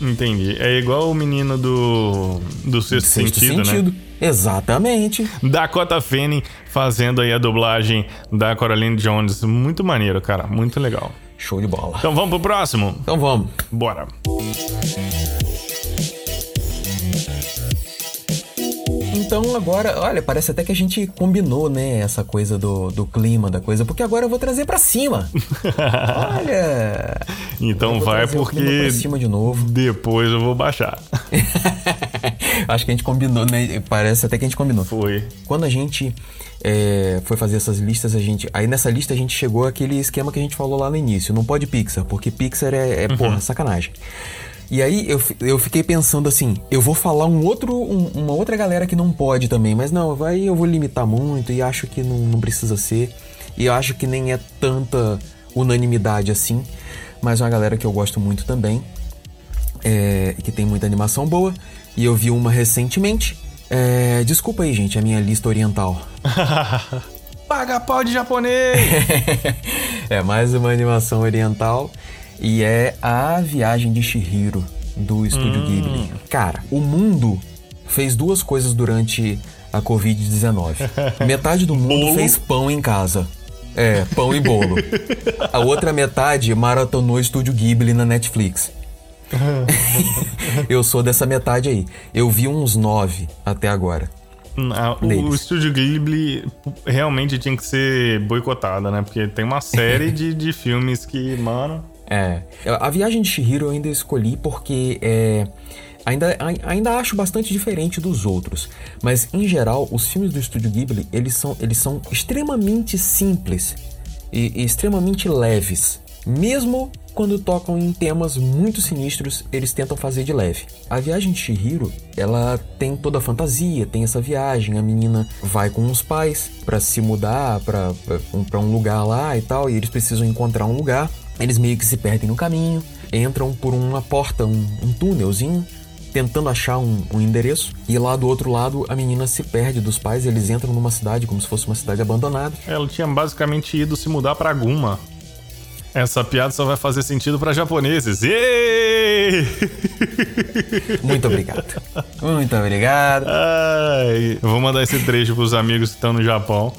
Entendi. É igual o menino do, do sexto, sexto sentido, sentido, né? Exatamente. Dakota Fanning fazendo aí a dublagem da Coraline Jones. Muito maneiro, cara. Muito legal. Show de bola. Então vamos pro próximo? Então vamos. Bora. Então agora, olha, parece até que a gente combinou, né, essa coisa do, do clima da coisa, porque agora eu vou trazer para cima. olha. Então vai porque pra cima de novo. Depois eu vou baixar. Acho que a gente combinou, né? Parece até que a gente combinou. Foi. Quando a gente é, foi fazer essas listas, a gente. Aí nessa lista a gente chegou àquele esquema que a gente falou lá no início. Não pode Pixar, porque Pixar é, é uhum. porra, sacanagem. E aí eu, eu fiquei pensando assim, eu vou falar um outro, um, uma outra galera que não pode também, mas não, vai eu vou limitar muito e acho que não, não precisa ser. E eu acho que nem é tanta unanimidade assim, mas é uma galera que eu gosto muito também, é, que tem muita animação boa. E eu vi uma recentemente. É, desculpa aí, gente, a minha lista oriental. Paga pau de japonês! é mais uma animação oriental. E é A Viagem de Shihiro, do Estúdio hum. Ghibli. Cara, o mundo fez duas coisas durante a Covid-19. Metade do mundo bolo? fez pão em casa. É, pão e bolo. A outra metade maratonou Estúdio Ghibli na Netflix. eu sou dessa metade aí. Eu vi uns nove até agora. o Estúdio Ghibli realmente tinha que ser boicotado, né? Porque tem uma série de, de filmes que, mano. É. A Viagem de Shihiro eu ainda escolhi porque é, ainda, ainda acho bastante diferente dos outros. Mas, em geral, os filmes do Estúdio Ghibli, eles são, eles são extremamente simples e, e extremamente leves Mesmo quando tocam em temas muito sinistros, eles tentam fazer de leve. A viagem de Shihiro, ela tem toda a fantasia, tem essa viagem, a menina vai com os pais para se mudar para um lugar lá e tal, e eles precisam encontrar um lugar. Eles meio que se perdem no caminho, entram por uma porta, um, um túnelzinho, tentando achar um, um, endereço. E lá do outro lado, a menina se perde dos pais. Eles entram numa cidade como se fosse uma cidade abandonada. Ela tinha basicamente ido se mudar para Guma. Essa piada só vai fazer sentido para japoneses. Muito obrigado. Muito obrigado. Ai, vou mandar esse trecho pros amigos que estão no Japão.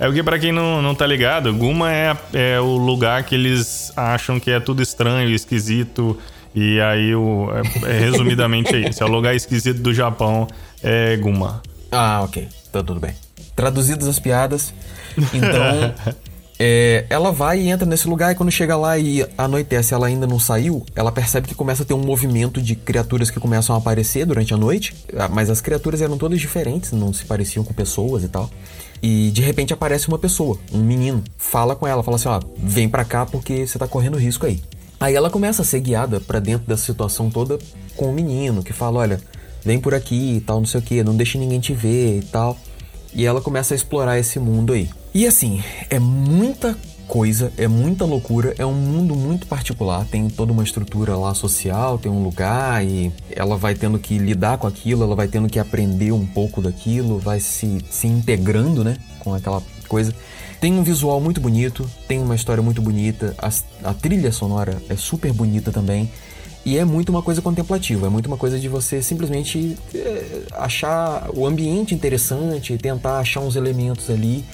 É porque, pra quem não, não tá ligado, Guma é, é o lugar que eles acham que é tudo estranho, esquisito e aí, o, é, é, resumidamente é isso. É o lugar esquisito do Japão, é Guma. Ah, ok. Então tudo bem. Traduzidas as piadas, então... é, ela vai e entra nesse lugar e quando chega lá e anoitece, ela ainda não saiu, ela percebe que começa a ter um movimento de criaturas que começam a aparecer durante a noite, mas as criaturas eram todas diferentes, não se pareciam com pessoas e tal. E de repente aparece uma pessoa, um menino, fala com ela, fala assim: ó, vem pra cá porque você tá correndo risco aí. Aí ela começa a ser guiada para dentro dessa situação toda com o menino, que fala: olha, vem por aqui e tal, não sei o que, não deixe ninguém te ver e tal. E ela começa a explorar esse mundo aí. E assim, é muita coisa, é muita loucura, é um mundo muito particular, tem toda uma estrutura lá social, tem um lugar e ela vai tendo que lidar com aquilo, ela vai tendo que aprender um pouco daquilo, vai se, se integrando, né, com aquela coisa. Tem um visual muito bonito, tem uma história muito bonita, a, a trilha sonora é super bonita também. E é muito uma coisa contemplativa, é muito uma coisa de você simplesmente é, achar o ambiente interessante, tentar achar uns elementos ali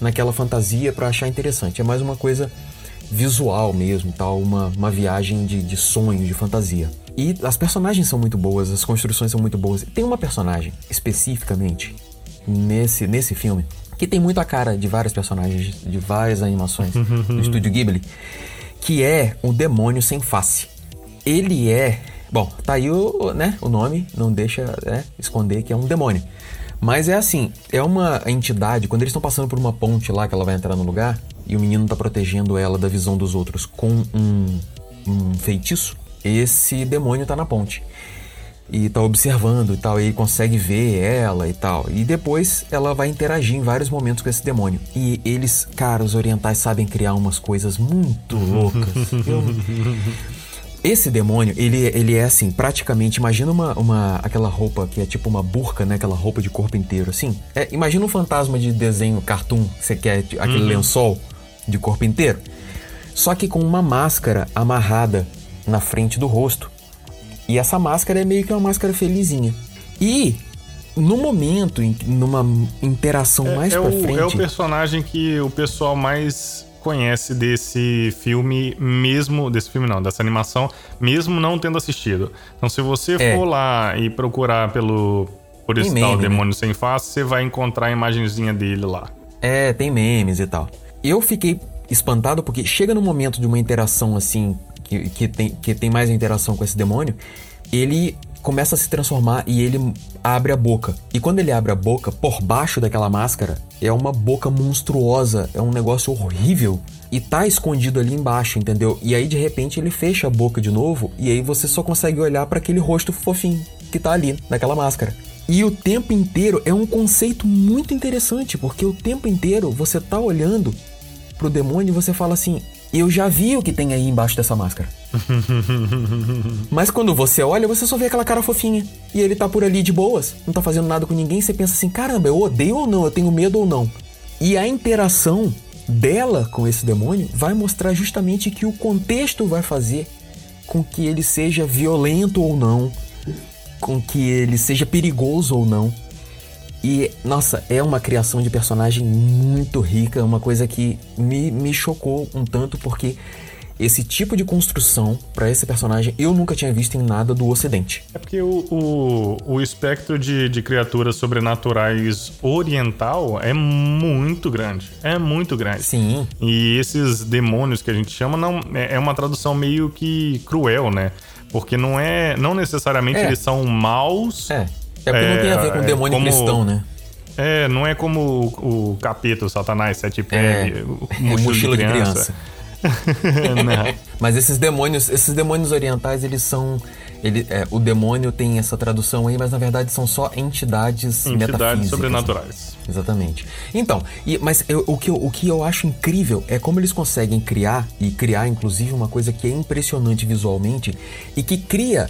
naquela fantasia para achar interessante. É mais uma coisa visual mesmo, tal, uma, uma viagem de, de sonho, de fantasia. E as personagens são muito boas, as construções são muito boas. Tem uma personagem especificamente nesse, nesse filme que tem muito a cara de vários personagens de várias animações do estúdio Ghibli, que é o demônio sem face. Ele é, bom, tá aí o, né, o nome, não deixa né, esconder que é um demônio. Mas é assim, é uma entidade, quando eles estão passando por uma ponte lá que ela vai entrar no lugar, e o menino tá protegendo ela da visão dos outros com um, um feitiço, esse demônio tá na ponte e tá observando e tal, e ele consegue ver ela e tal. E depois ela vai interagir em vários momentos com esse demônio. E eles, cara, os orientais sabem criar umas coisas muito loucas. Eu... Esse demônio, ele, ele é assim, praticamente, imagina uma, uma aquela roupa que é tipo uma burca, né? Aquela roupa de corpo inteiro, assim. É, imagina um fantasma de desenho cartoon, que você quer aquele uhum. lençol de corpo inteiro. Só que com uma máscara amarrada na frente do rosto. E essa máscara é meio que uma máscara felizinha. E no momento, em, numa interação é, mais é pra o, frente. É o personagem que o pessoal mais conhece desse filme, mesmo. Desse filme não, dessa animação, mesmo não tendo assistido. Então, se você é. for lá e procurar pelo. Por esse tal né? Demônio né? Sem Face, você vai encontrar a imagenzinha dele lá. É, tem memes e tal. Eu fiquei espantado porque chega no momento de uma interação assim que, que, tem, que tem mais interação com esse demônio, ele começa a se transformar e ele abre a boca. E quando ele abre a boca, por baixo daquela máscara, é uma boca monstruosa, é um negócio horrível. E tá escondido ali embaixo, entendeu? E aí de repente ele fecha a boca de novo e aí você só consegue olhar para aquele rosto fofinho que tá ali naquela máscara. E o tempo inteiro é um conceito muito interessante, porque o tempo inteiro você tá olhando pro demônio e você fala assim: eu já vi o que tem aí embaixo dessa máscara. Mas quando você olha, você só vê aquela cara fofinha. E ele tá por ali de boas, não tá fazendo nada com ninguém. Você pensa assim: caramba, eu odeio ou não? Eu tenho medo ou não? E a interação dela com esse demônio vai mostrar justamente que o contexto vai fazer com que ele seja violento ou não, com que ele seja perigoso ou não. E, nossa, é uma criação de personagem muito rica, uma coisa que me, me chocou um tanto, porque esse tipo de construção para esse personagem eu nunca tinha visto em nada do Ocidente. É porque o, o, o espectro de, de criaturas sobrenaturais oriental é muito grande. É muito grande. Sim. E esses demônios que a gente chama não é, é uma tradução meio que cruel, né? Porque não é. Não necessariamente é. eles são maus. É é porque é, não tem a ver com o é, demônio como, cristão, né? É, não é como o, o capeta, o satanás, sete pés, é, o mochila, de criança. De criança. Mas esses demônios, esses demônios orientais, eles são ele, é, o demônio tem essa tradução aí, mas na verdade são só entidades, entidades sobrenaturais. Né? Exatamente. Então, e, mas eu, o, que eu, o que eu acho incrível é como eles conseguem criar, e criar inclusive uma coisa que é impressionante visualmente, e que cria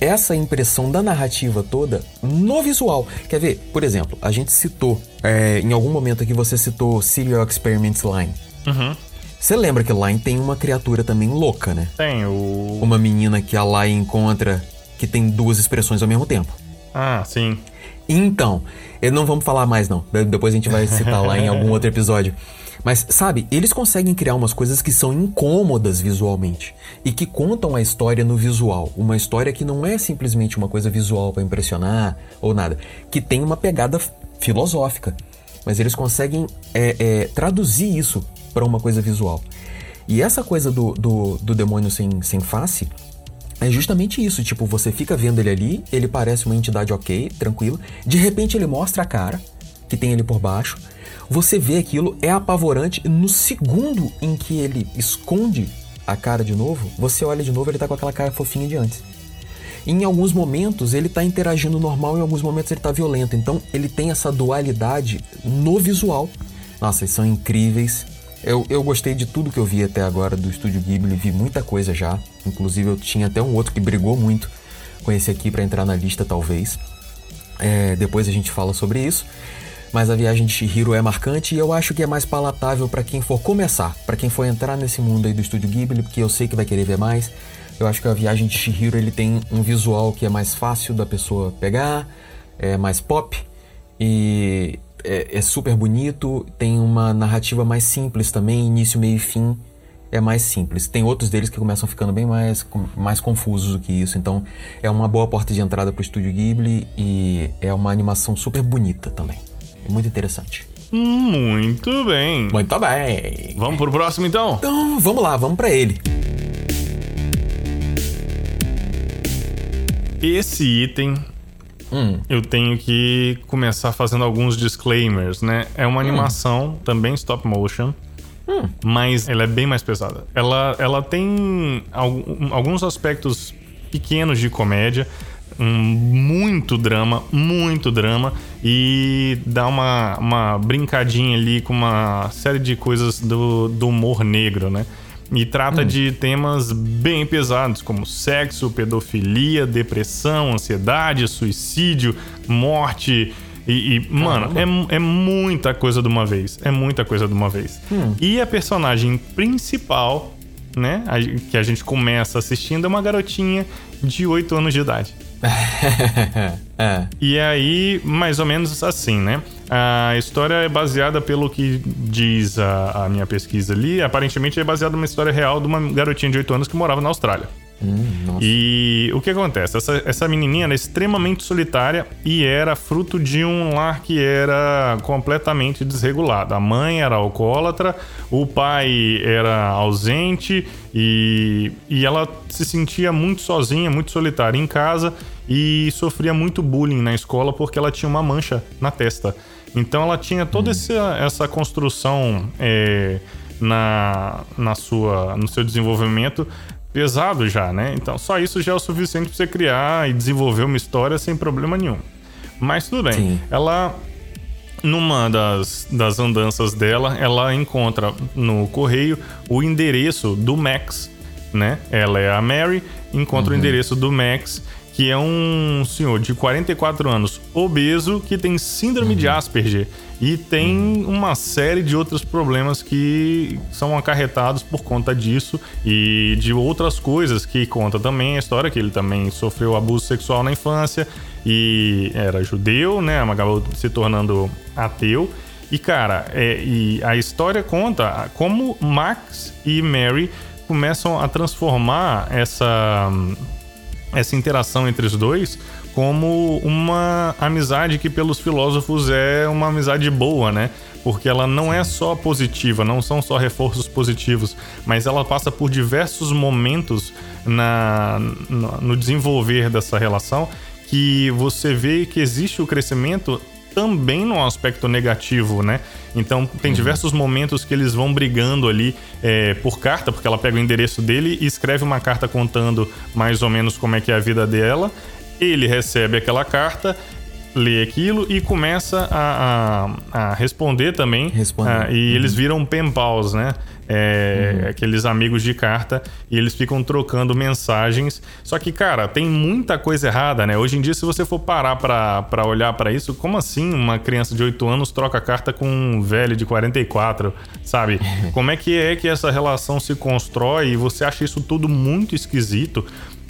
essa impressão da narrativa toda no visual. Quer ver? Por exemplo, a gente citou, é, em algum momento aqui você citou Serial Experiments Line. Uhum. Você lembra que lá tem uma criatura também louca, né? Tem, o. Uma menina que a Lai encontra que tem duas expressões ao mesmo tempo. Ah, sim. Então, não vamos falar mais não. Depois a gente vai citar lá em algum outro episódio. Mas, sabe, eles conseguem criar umas coisas que são incômodas visualmente e que contam a história no visual. Uma história que não é simplesmente uma coisa visual para impressionar ou nada, que tem uma pegada filosófica. Mas eles conseguem é, é, traduzir isso para uma coisa visual. E essa coisa do, do, do demônio sem, sem face é justamente isso. Tipo, você fica vendo ele ali, ele parece uma entidade ok, tranquilo. De repente ele mostra a cara que tem ali por baixo. Você vê aquilo, é apavorante. No segundo em que ele esconde a cara de novo, você olha de novo, ele tá com aquela cara fofinha de antes. Em alguns momentos ele tá interagindo normal, em alguns momentos ele tá violento. Então ele tem essa dualidade no visual. Nossa, eles são incríveis. Eu, eu gostei de tudo que eu vi até agora do Estúdio Ghibli, vi muita coisa já. Inclusive eu tinha até um outro que brigou muito com esse aqui para entrar na lista, talvez. É, depois a gente fala sobre isso. Mas a viagem de Shihiro é marcante e eu acho que é mais palatável para quem for começar, para quem for entrar nesse mundo aí do Estúdio Ghibli, porque eu sei que vai querer ver mais. Eu acho que a viagem de Shihiro ele tem um visual que é mais fácil da pessoa pegar, é mais pop e é, é, super bonito, tem uma narrativa mais simples também, início, meio e fim é mais simples. Tem outros deles que começam ficando bem mais, mais confusos do que isso, então é uma boa porta de entrada para o estúdio Ghibli e é uma animação super bonita também. É muito interessante. Muito bem. Muito bem. Vamos pro próximo então? Então, vamos lá, vamos para ele. Esse item hum. eu tenho que começar fazendo alguns disclaimers, né? É uma hum. animação, também stop motion, hum. mas ela é bem mais pesada. Ela, ela tem alguns aspectos pequenos de comédia, um, muito drama, muito drama, e dá uma, uma brincadinha ali com uma série de coisas do, do humor negro, né? E trata hum. de temas bem pesados, como sexo, pedofilia, depressão, ansiedade, suicídio, morte. E, e mano, é, é muita coisa de uma vez. É muita coisa de uma vez. Hum. E a personagem principal, né, a, que a gente começa assistindo, é uma garotinha de 8 anos de idade. É. E aí, mais ou menos assim, né? A história é baseada pelo que diz a, a, minha pesquisa ali. Aparentemente é baseada numa história real de uma garotinha de 8 anos que morava na Austrália. Hum, e o que acontece? Essa, essa menininha era extremamente solitária e era fruto de um lar que era completamente desregulado. A mãe era alcoólatra, o pai era ausente e, e ela se sentia muito sozinha, muito solitária em casa e sofria muito bullying na escola porque ela tinha uma mancha na testa. Então ela tinha toda hum. essa, essa construção é, na, na sua, no seu desenvolvimento pesado já, né? Então só isso já é o suficiente para você criar e desenvolver uma história sem problema nenhum. Mas tudo bem. Sim. Ela numa das, das andanças dela, ela encontra no correio o endereço do Max, né? Ela é a Mary, encontra uhum. o endereço do Max que é um senhor de 44 anos, obeso, que tem síndrome uhum. de Asperger e tem uhum. uma série de outros problemas que são acarretados por conta disso e de outras coisas que conta também a história que ele também sofreu abuso sexual na infância e era judeu, né? Acabou se tornando ateu. E cara, é, e a história conta como Max e Mary começam a transformar essa essa interação entre os dois como uma amizade que pelos filósofos é uma amizade boa, né? Porque ela não é só positiva, não são só reforços positivos, mas ela passa por diversos momentos na, no desenvolver dessa relação que você vê que existe o crescimento também no aspecto negativo, né? Então tem uhum. diversos momentos que eles vão brigando ali é, por carta, porque ela pega o endereço dele e escreve uma carta contando mais ou menos como é que é a vida dela. Ele recebe aquela carta lê aquilo e começa a, a, a responder também. Responder. Ah, e uhum. eles viram pen pals, né? É, uhum. Aqueles amigos de carta e eles ficam trocando mensagens. Só que, cara, tem muita coisa errada, né? Hoje em dia, se você for parar pra, olhar para isso, como assim uma criança de 8 anos troca carta com um velho de 44, sabe? como é que é que essa relação se constrói e você acha isso tudo muito esquisito?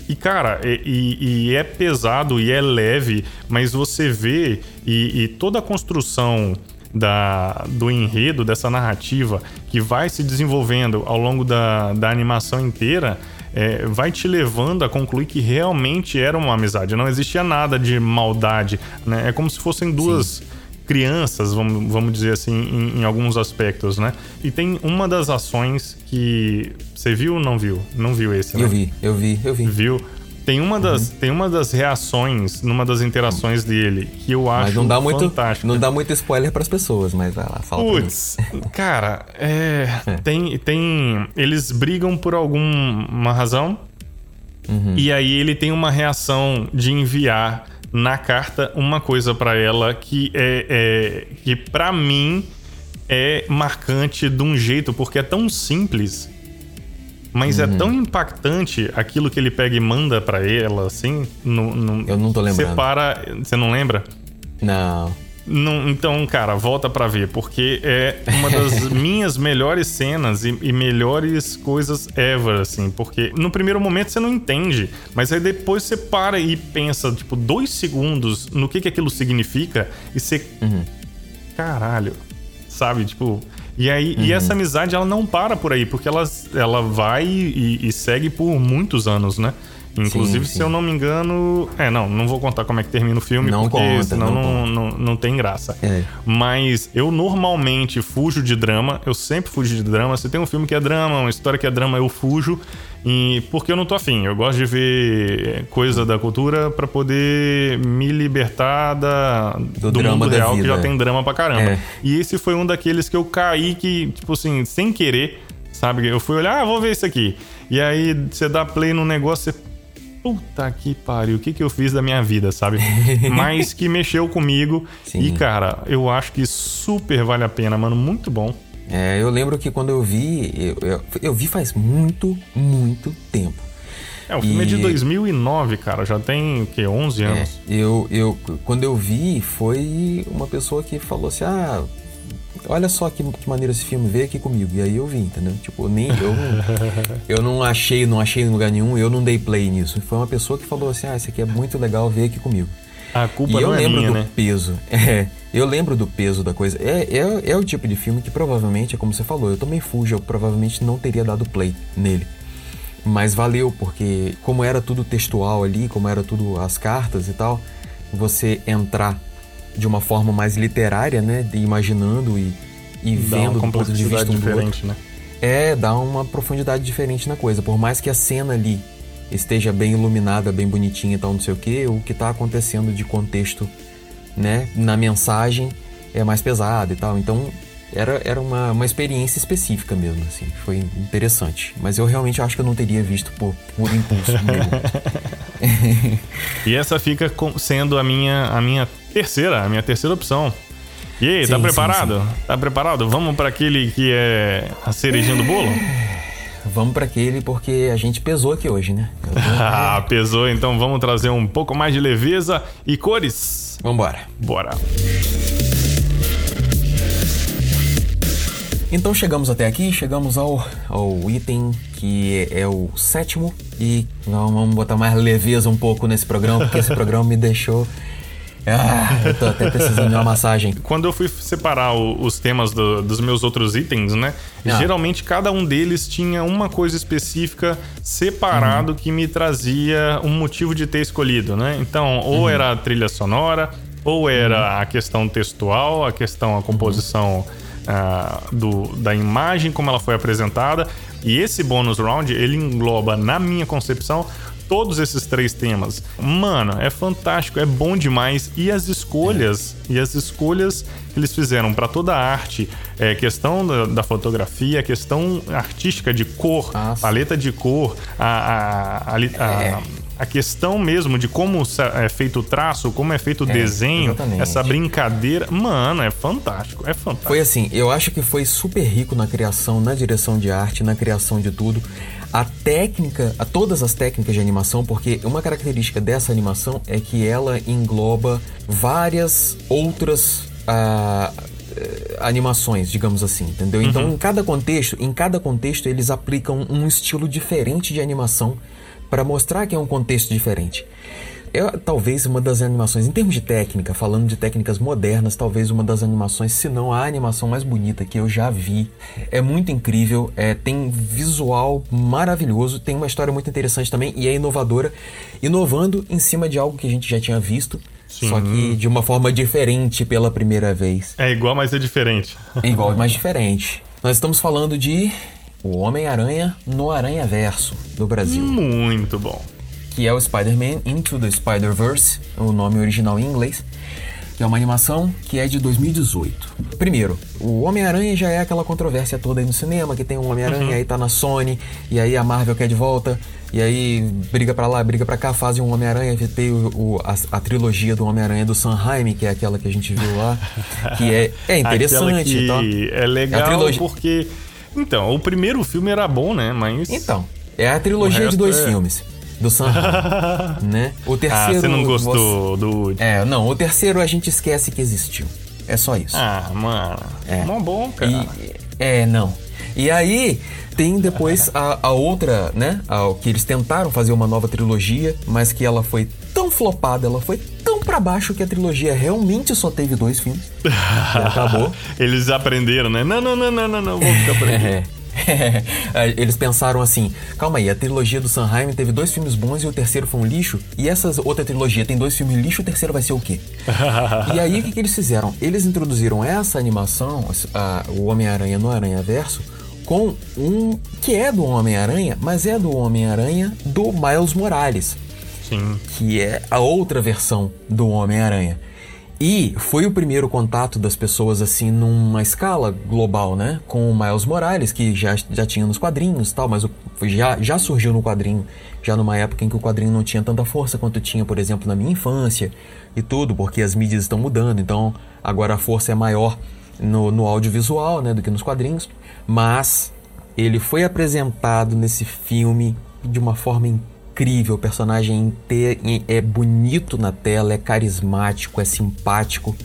E, cara, e, e, é pesado e é leve, mas você vê e, e, toda a construção da, do enredo, dessa narrativa, que vai se desenvolvendo ao longo da, da animação inteira, é, vai te levando a concluir que realmente era uma amizade. Não existia nada de maldade. Né? É como se fossem duas. Sim crianças, vamos, vamos dizer assim, em, em, alguns aspectos, né? E tem uma das ações que. Você viu ou não viu? Não viu esse, né? Eu vi, eu vi, eu vi. Viu? Tem uma das, uhum. tem uma das reações numa das interações dele que eu acho mas não dá muito, fantástico. Não dá muito spoiler para as pessoas, mas vai lá, fala Putz, cara, é, é, Tem, tem. Eles brigam por alguma razão. Uhum. E aí ele tem uma reação de enviar na carta uma coisa para ela que é, é que para mim é marcante de um jeito porque é tão simples, mas é uhum. é tão impactante aquilo que ele pega e manda para ela assim. No, no, Eu não tô lembrando. Separa, você não lembra? Não. Não, então, cara, volta para ver, porque é uma das minhas melhores cenas e, e, melhores coisas ever, assim. Porque no primeiro momento você não entende, mas aí depois você para e pensa, tipo, dois segundos no que, que aquilo significa e você. Uhum. Caralho, sabe? Tipo. E aí, uhum. e essa amizade ela não para por aí, porque ela, ela vai e, e segue por muitos anos, né? Inclusive, sim, sim. se eu não me engano. É, não, não vou contar como é que termina o filme, não porque conta, senão não, não, não, não, tem graça. É. Mas eu normalmente fujo de drama, eu sempre fujo de drama. Se tem um filme que é drama, uma história que é drama, eu fujo. E porque eu não tô afim. Eu gosto de ver coisa da cultura para poder me libertar da, do, do mundo real, que já tem drama pra caramba. É. E esse foi um daqueles que eu caí que, tipo assim, sem querer, sabe? Eu fui olhar, ah, vou ver isso aqui. E aí você dá play no negócio, você puta que pariu, o que, que eu fiz da minha vida, sabe? Mas que mexeu comigo. Sim. E, cara, eu acho que super vale a pena, mano. Muito bom. É, eu lembro que quando eu vi, eu, eu, eu vi faz muito, muito tempo. É, o filme e... é de 2009, cara, já tem o quê? 11 é, anos. É, eu, eu, quando eu vi, foi uma pessoa que falou assim: ah, olha só que, que maneira esse filme veio aqui comigo. E aí eu vi, entendeu? Tipo, nem eu eu não achei, não achei em lugar nenhum, eu não dei play nisso. Foi uma pessoa que falou assim: "Ah, esse aqui é muito legal, ver aqui comigo". A culpa e não eu lembro é minha, do né? peso. É, eu lembro do peso da coisa. É, é, é o tipo de filme que provavelmente, é como você falou, eu também fujo, eu provavelmente não teria dado play nele. Mas valeu, porque como era tudo textual ali, como era tudo as cartas e tal, você entrar de uma forma mais literária, né? De imaginando e, e dá vendo do ponto de vista um diferente, né? É, dá uma profundidade diferente na coisa. Por mais que a cena ali esteja bem iluminada, bem bonitinha e tal, não sei o que, o que está acontecendo de contexto, né, na mensagem é mais pesado e tal. Então era, era uma, uma experiência específica mesmo, assim, foi interessante. Mas eu realmente acho que eu não teria visto por, por impulso e essa fica sendo a minha, a minha terceira, a minha terceira opção. E aí, tá sim, tá preparado? Sim, sim. Tá preparado? Vamos para aquele que é a cerejinha do bolo? Vamos para aquele porque a gente pesou aqui hoje, né? ah, pesou, então vamos trazer um pouco mais de leveza e cores. Vambora. Bora. Então chegamos até aqui, chegamos ao, ao item que é, é o sétimo e vamos botar mais leveza um pouco nesse programa, porque esse programa me deixou ah, eu tô até precisando de uma massagem. Quando eu fui separar o, os temas do, dos meus outros itens, né? Ah. Geralmente cada um deles tinha uma coisa específica separado uhum. que me trazia um motivo de ter escolhido, né? Então, ou uhum. era a trilha sonora, ou era uhum. a questão textual, a questão, a composição uh, do, da imagem, como ela foi apresentada. E esse bônus round, ele engloba, na minha concepção, todos esses três temas. Mano, é fantástico, é bom demais. E as escolhas, é. e as escolhas que eles fizeram para toda a arte, é, questão da, da, fotografia, questão artística de cor, ah, paleta de cor, a, a, a, a é a questão mesmo de como é feito o traço, como é feito o é, desenho, exatamente. essa brincadeira, mano, é fantástico, é fantástico. Foi assim, eu acho que foi super rico na criação, na direção de arte, na criação de tudo. A técnica, a todas as técnicas de animação, porque uma característica dessa animação é que ela engloba várias outras uh, animações, digamos assim, entendeu? Então, uhum. em cada contexto, em cada contexto eles aplicam um estilo diferente de animação para mostrar que é um contexto diferente. É talvez uma das animações, em termos de técnica, falando de técnicas modernas, talvez uma das animações, se não a animação mais bonita que eu já vi. É muito incrível, é, tem visual maravilhoso, tem uma história muito interessante também e é inovadora, inovando em cima de algo que a gente já tinha visto, Sim. Só que de uma forma diferente pela primeira vez. É igual, mas é diferente. É igual, mas diferente. Nós estamos falando de o Homem-Aranha no Aranha Verso do Brasil. Muito bom. Que é o Spider-Man Into the Spider-Verse, o nome original em inglês, que é uma animação que é de 2018. Primeiro, o Homem-Aranha já é aquela controvérsia toda aí no cinema, que tem um Homem-Aranha, uhum. aí tá na Sony, e aí a Marvel quer de volta, e aí briga para lá, briga para cá, fazem um Homem-Aranha, tem o, o a, a, trilogia do Homem-Aranha do Sanheim, que é aquela que a gente viu lá, que é, é interessante. que tá? É legal porque então, o primeiro filme era bom, né? Mas. Então, é a trilogia de dois é... filmes. Do Sam né? O terceiro. Ah, você não gostou você... do. É, não, o terceiro a gente esquece que existiu. É só isso. Ah, mano. É bom, bom cara. E, é, não. E aí tem depois a, a outra, né? A, que eles tentaram fazer uma nova trilogia, mas que ela foi tão flopada, ela foi tão para baixo que a trilogia realmente só teve dois filmes. acabou. Eles aprenderam, né? Não, não, não, não, não, não, vou ficar por aqui. Eles pensaram assim: calma aí, a trilogia do Sanheim teve dois filmes bons e o terceiro foi um lixo, e essa outra trilogia tem dois filmes lixo, o terceiro vai ser o quê? e aí o que, que, eles fizeram? Eles introduziram essa animação, a, o Homem-Aranha no Aranha Verso, com um que é do Homem-Aranha, mas é do Homem-Aranha do Miles Morales. Sim. Que é a outra versão do Homem-Aranha. E foi o primeiro contato das pessoas assim numa escala global, né? Com o Miles Morales, que já, já tinha nos quadrinhos tal, mas já, já surgiu no quadrinho, já numa época em que o quadrinho não tinha tanta força quanto tinha, por exemplo, na minha infância e tudo, porque as mídias estão mudando, então agora a força é maior no, no audiovisual, né, do que nos quadrinhos. Mas ele foi apresentado nesse filme de uma forma incrível incrível, o personagem é bonito na tela, é carismático, é simpático.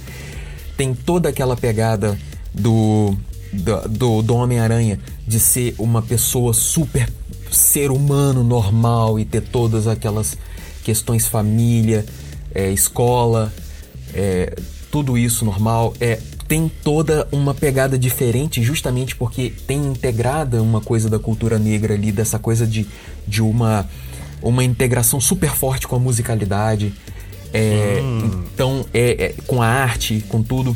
Tem toda aquela pegada do, do, do, do Homem-Aranha de ser uma pessoa super ser humano normal e ter todas aquelas questões família, é, escola, é, tudo isso normal. É, tem toda uma pegada diferente, justamente porque tem integrada uma coisa da cultura negra ali, dessa coisa de, de uma uma integração super forte com a musicalidade, é, hum. então é, é, com a arte, com tudo.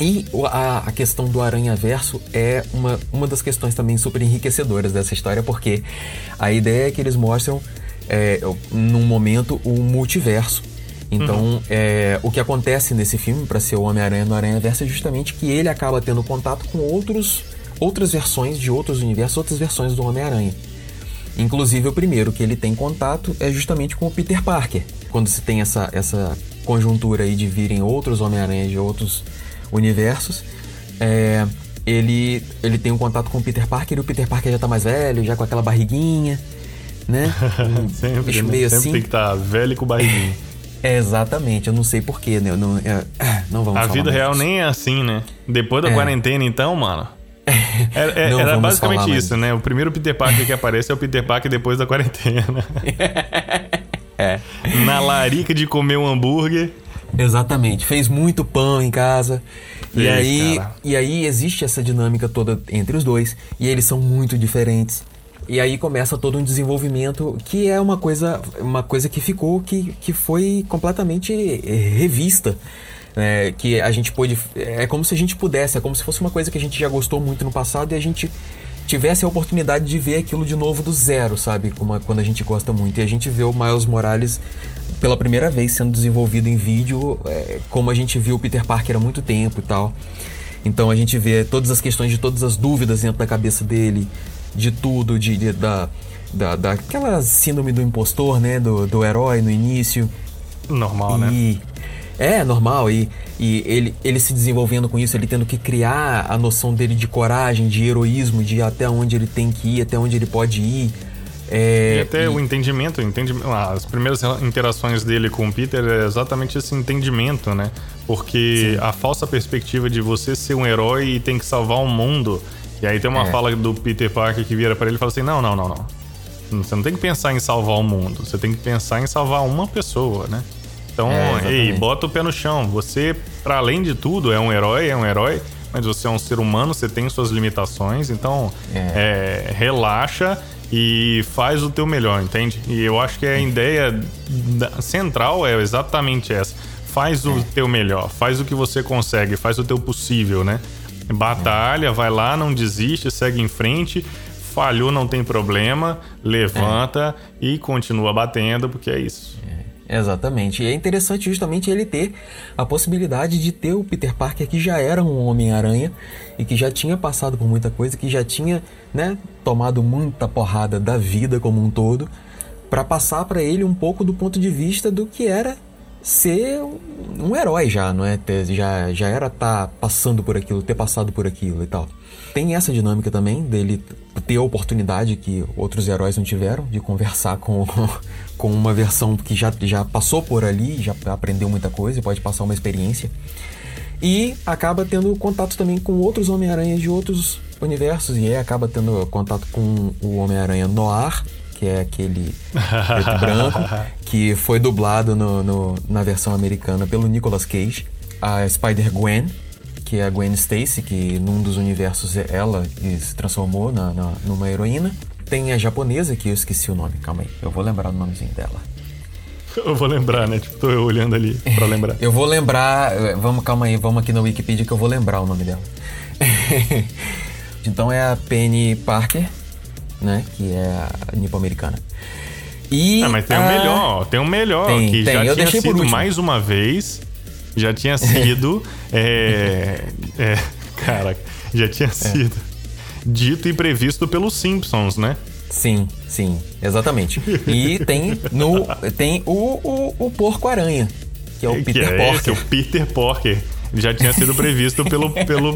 E a, a, questão do Aranha Verso é uma, uma das questões também super enriquecedoras dessa história, porque a ideia é que eles mostram, é, num momento, o multiverso. Então, uhum. é, o que acontece nesse filme, para ser o Homem-Aranha no Aranha Verso, é justamente que ele acaba tendo contato com outros, outras versões de outros universos, outras versões do Homem-Aranha. Inclusive, o primeiro que ele tem contato é justamente com o Peter Parker. Quando se tem essa, essa conjuntura aí de virem outros Homem-Aranha de outros universos, é, ele, ele tem um contato com o Peter Parker e o Peter Parker já tá mais velho, já com aquela barriguinha, né? Sempre, né? meio sempre assim. tem que estar tá velho com barriguinha. É, exatamente, eu não sei porquê, né? Eu não, é, não vamos A vida real disso. nem é assim, né? Depois da é. quarentena, então, mano. É, é, era basicamente isso, né? O primeiro Peter Parker que aparece é o Peter Parker depois da quarentena. é. Na larica de comer um hambúrguer. Exatamente. Fez muito pão em casa. Fez, e aí, e aí existe essa dinâmica toda entre os dois. E eles são muito diferentes. E aí começa todo um desenvolvimento que é uma coisa, uma coisa que ficou, que, que foi completamente revista é, que a gente pôde. É como se a gente pudesse, é como se fosse uma coisa que a gente já gostou muito no passado e a gente tivesse a oportunidade de ver aquilo de novo do zero, sabe? Como, quando a gente gosta muito. E a gente vê o Miles Morales pela primeira vez sendo desenvolvido em vídeo, é, como a gente viu o Peter Parker há muito tempo e tal. Então a gente vê todas as questões de todas as dúvidas dentro da cabeça dele, de tudo, de, de da, da, daquela síndrome do impostor, né? Do, do herói no início. Normal, e, né? É, normal. E, e ele, ele se desenvolvendo com isso, ele tendo que criar a noção dele de coragem, de heroísmo, de até onde ele tem que ir, até onde ele pode ir. É, e até e... o entendimento, entendimento, as primeiras interações dele com o Peter é exatamente esse entendimento, né? Porque Sim. a falsa perspectiva de você ser um herói e tem que salvar o mundo. E aí tem uma é. fala do Peter Parker que vira para ele e fala assim: não, não, não, não. Você não tem que pensar em salvar o mundo, você tem que pensar em salvar uma pessoa, né? Então, é, ei, bota o pé no chão. Você, para além de tudo, é um herói, é um herói, mas você é um ser humano, você tem suas limitações, então é. É, relaxa e faz o teu melhor, entende? E eu acho que a ideia central é exatamente essa. Faz o é. teu melhor, faz o que você consegue, faz o teu possível, né? Batalha, vai lá, não desiste, segue em frente. Falhou, não tem problema, levanta é. e continua batendo, porque é isso. Exatamente. E é interessante justamente ele ter a possibilidade de ter o Peter Parker que já era um Homem-Aranha e que já tinha passado por muita coisa, que já tinha, né, tomado muita porrada da vida como um todo, para passar para ele um pouco do ponto de vista do que era ser um herói já, não é? Já, já era estar tá passando por aquilo, ter passado por aquilo e tal. Tem essa dinâmica também dele ter a oportunidade que outros heróis não tiveram de conversar com, com uma versão que já, já passou por ali, já aprendeu muita coisa e pode passar uma experiência. E acaba tendo contato também com outros Homem-Aranhas de outros universos, e aí acaba tendo contato com o Homem-Aranha Noir, que é aquele preto branco, que foi dublado no, no, na versão americana pelo Nicolas Cage. A Spider-Gwen, que é a Gwen Stacy, que num dos universos é ela se transformou na, na, numa heroína. Tem a japonesa, que eu esqueci o nome, calma aí, eu vou lembrar o nomezinho dela. Eu vou lembrar, né? Tipo, tô eu olhando ali pra lembrar. eu vou lembrar, eh, vamos, calma aí, vamos aqui na Wikipedia que eu vou lembrar o nome dela. então é a Penny Parker, né? Que é a nipo-americana. E ah, mas tem o um melhor, tem o um melhor, tem, que tem. já eu tinha sido mais uma vez, já tinha sido, é, é, cara, já tinha é. sido dito e previsto pelos Simpsons, né? Sim, sim, exatamente. E tem no tem o, o, o porco-aranha, que é o Peter que é Porker. Esse, o Peter Porker. Já tinha sido previsto pelo. pelo, pelo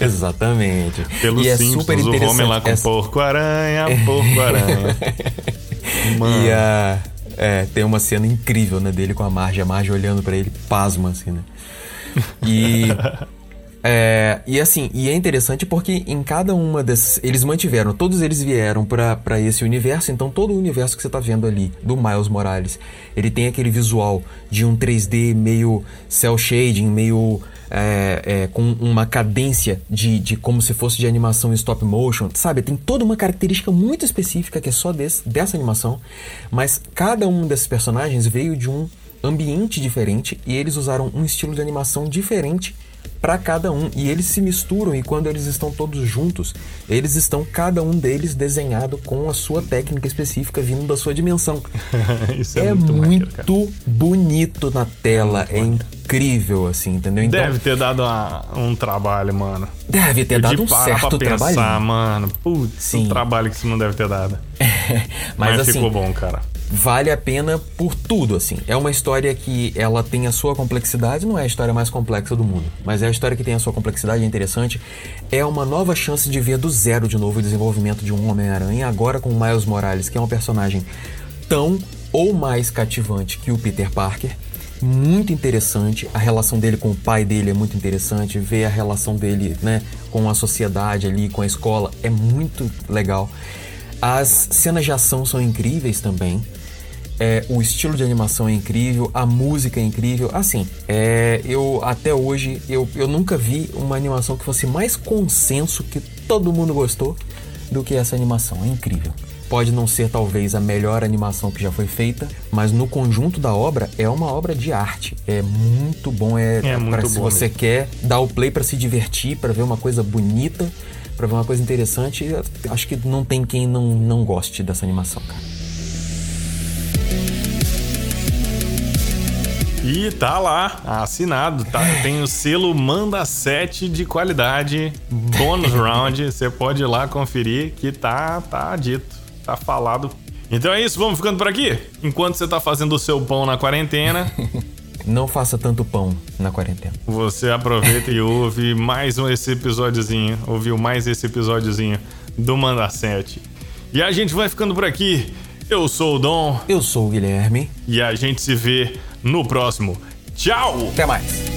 Exatamente. Pelo e Simpsons, é super interessante. o homem lá com porco-aranha, porco-aranha. e a. É, tem uma cena incrível, né, dele com a Marge, a Marge olhando para ele, pasma, assim, né? E É, e assim, e é interessante porque em cada uma dessas. Eles mantiveram, todos eles vieram para esse universo, então todo o universo que você tá vendo ali, do Miles Morales, ele tem aquele visual de um 3D meio cel shading, meio. É, é, com uma cadência de, de como se fosse de animação stop motion, sabe? Tem toda uma característica muito específica que é só desse, dessa animação, mas cada um desses personagens veio de um ambiente diferente e eles usaram um estilo de animação diferente para cada um e eles se misturam e quando eles estão todos juntos, eles estão cada um deles desenhado com a sua técnica específica vindo da sua dimensão. Isso é, é muito, muito bonito na tela, é, é incrível assim, entendeu? Então, Deve ter dado uma, um trabalho, mano. Deve ter dado um certo pra pensar, trabalho. mano. Putz, Sim. um trabalho que isso não deve ter dado. Mas, Mas assim, ficou bom, cara vale a pena por tudo, assim. É uma história que ela tem a sua complexidade, não é a história mais complexa do mundo, mas é a história que tem a sua complexidade, é interessante. É uma nova chance de ver do zero de novo o desenvolvimento de um Homem-Aranha, agora com o Miles Morales, que é um personagem tão ou mais cativante que o Peter Parker. Muito interessante, a relação dele com o pai dele é muito interessante, ver a relação dele né, com a sociedade ali, com a escola, é muito legal. As cenas de ação são incríveis também. É, o estilo de animação é incrível, a música é incrível. Assim, é, eu até hoje eu, eu nunca vi uma animação que fosse mais consenso que todo mundo gostou do que essa animação. É incrível. Pode não ser talvez a melhor animação que já foi feita, mas no conjunto da obra é uma obra de arte. É muito bom. É, é muito pra, se você quer dar o play para se divertir, para ver uma coisa bonita pra ver uma coisa interessante, acho que não tem quem não, não goste dessa animação, cara. E tá lá, assinado, tá? Tem o selo Manda 7 de qualidade, bônus round. Você pode ir lá conferir que tá, tá dito, tá falado. Então é isso, vamos ficando por aqui. Enquanto você tá fazendo o seu pão na quarentena. Não faça tanto pão na quarentena. Você aproveita e ouve mais um esse episódiozinho, ouviu mais esse episódiozinho do Manda 7. E a gente vai ficando por aqui. Eu sou o Dom. Eu sou o Guilherme. E a gente se vê no próximo. Tchau! Até mais.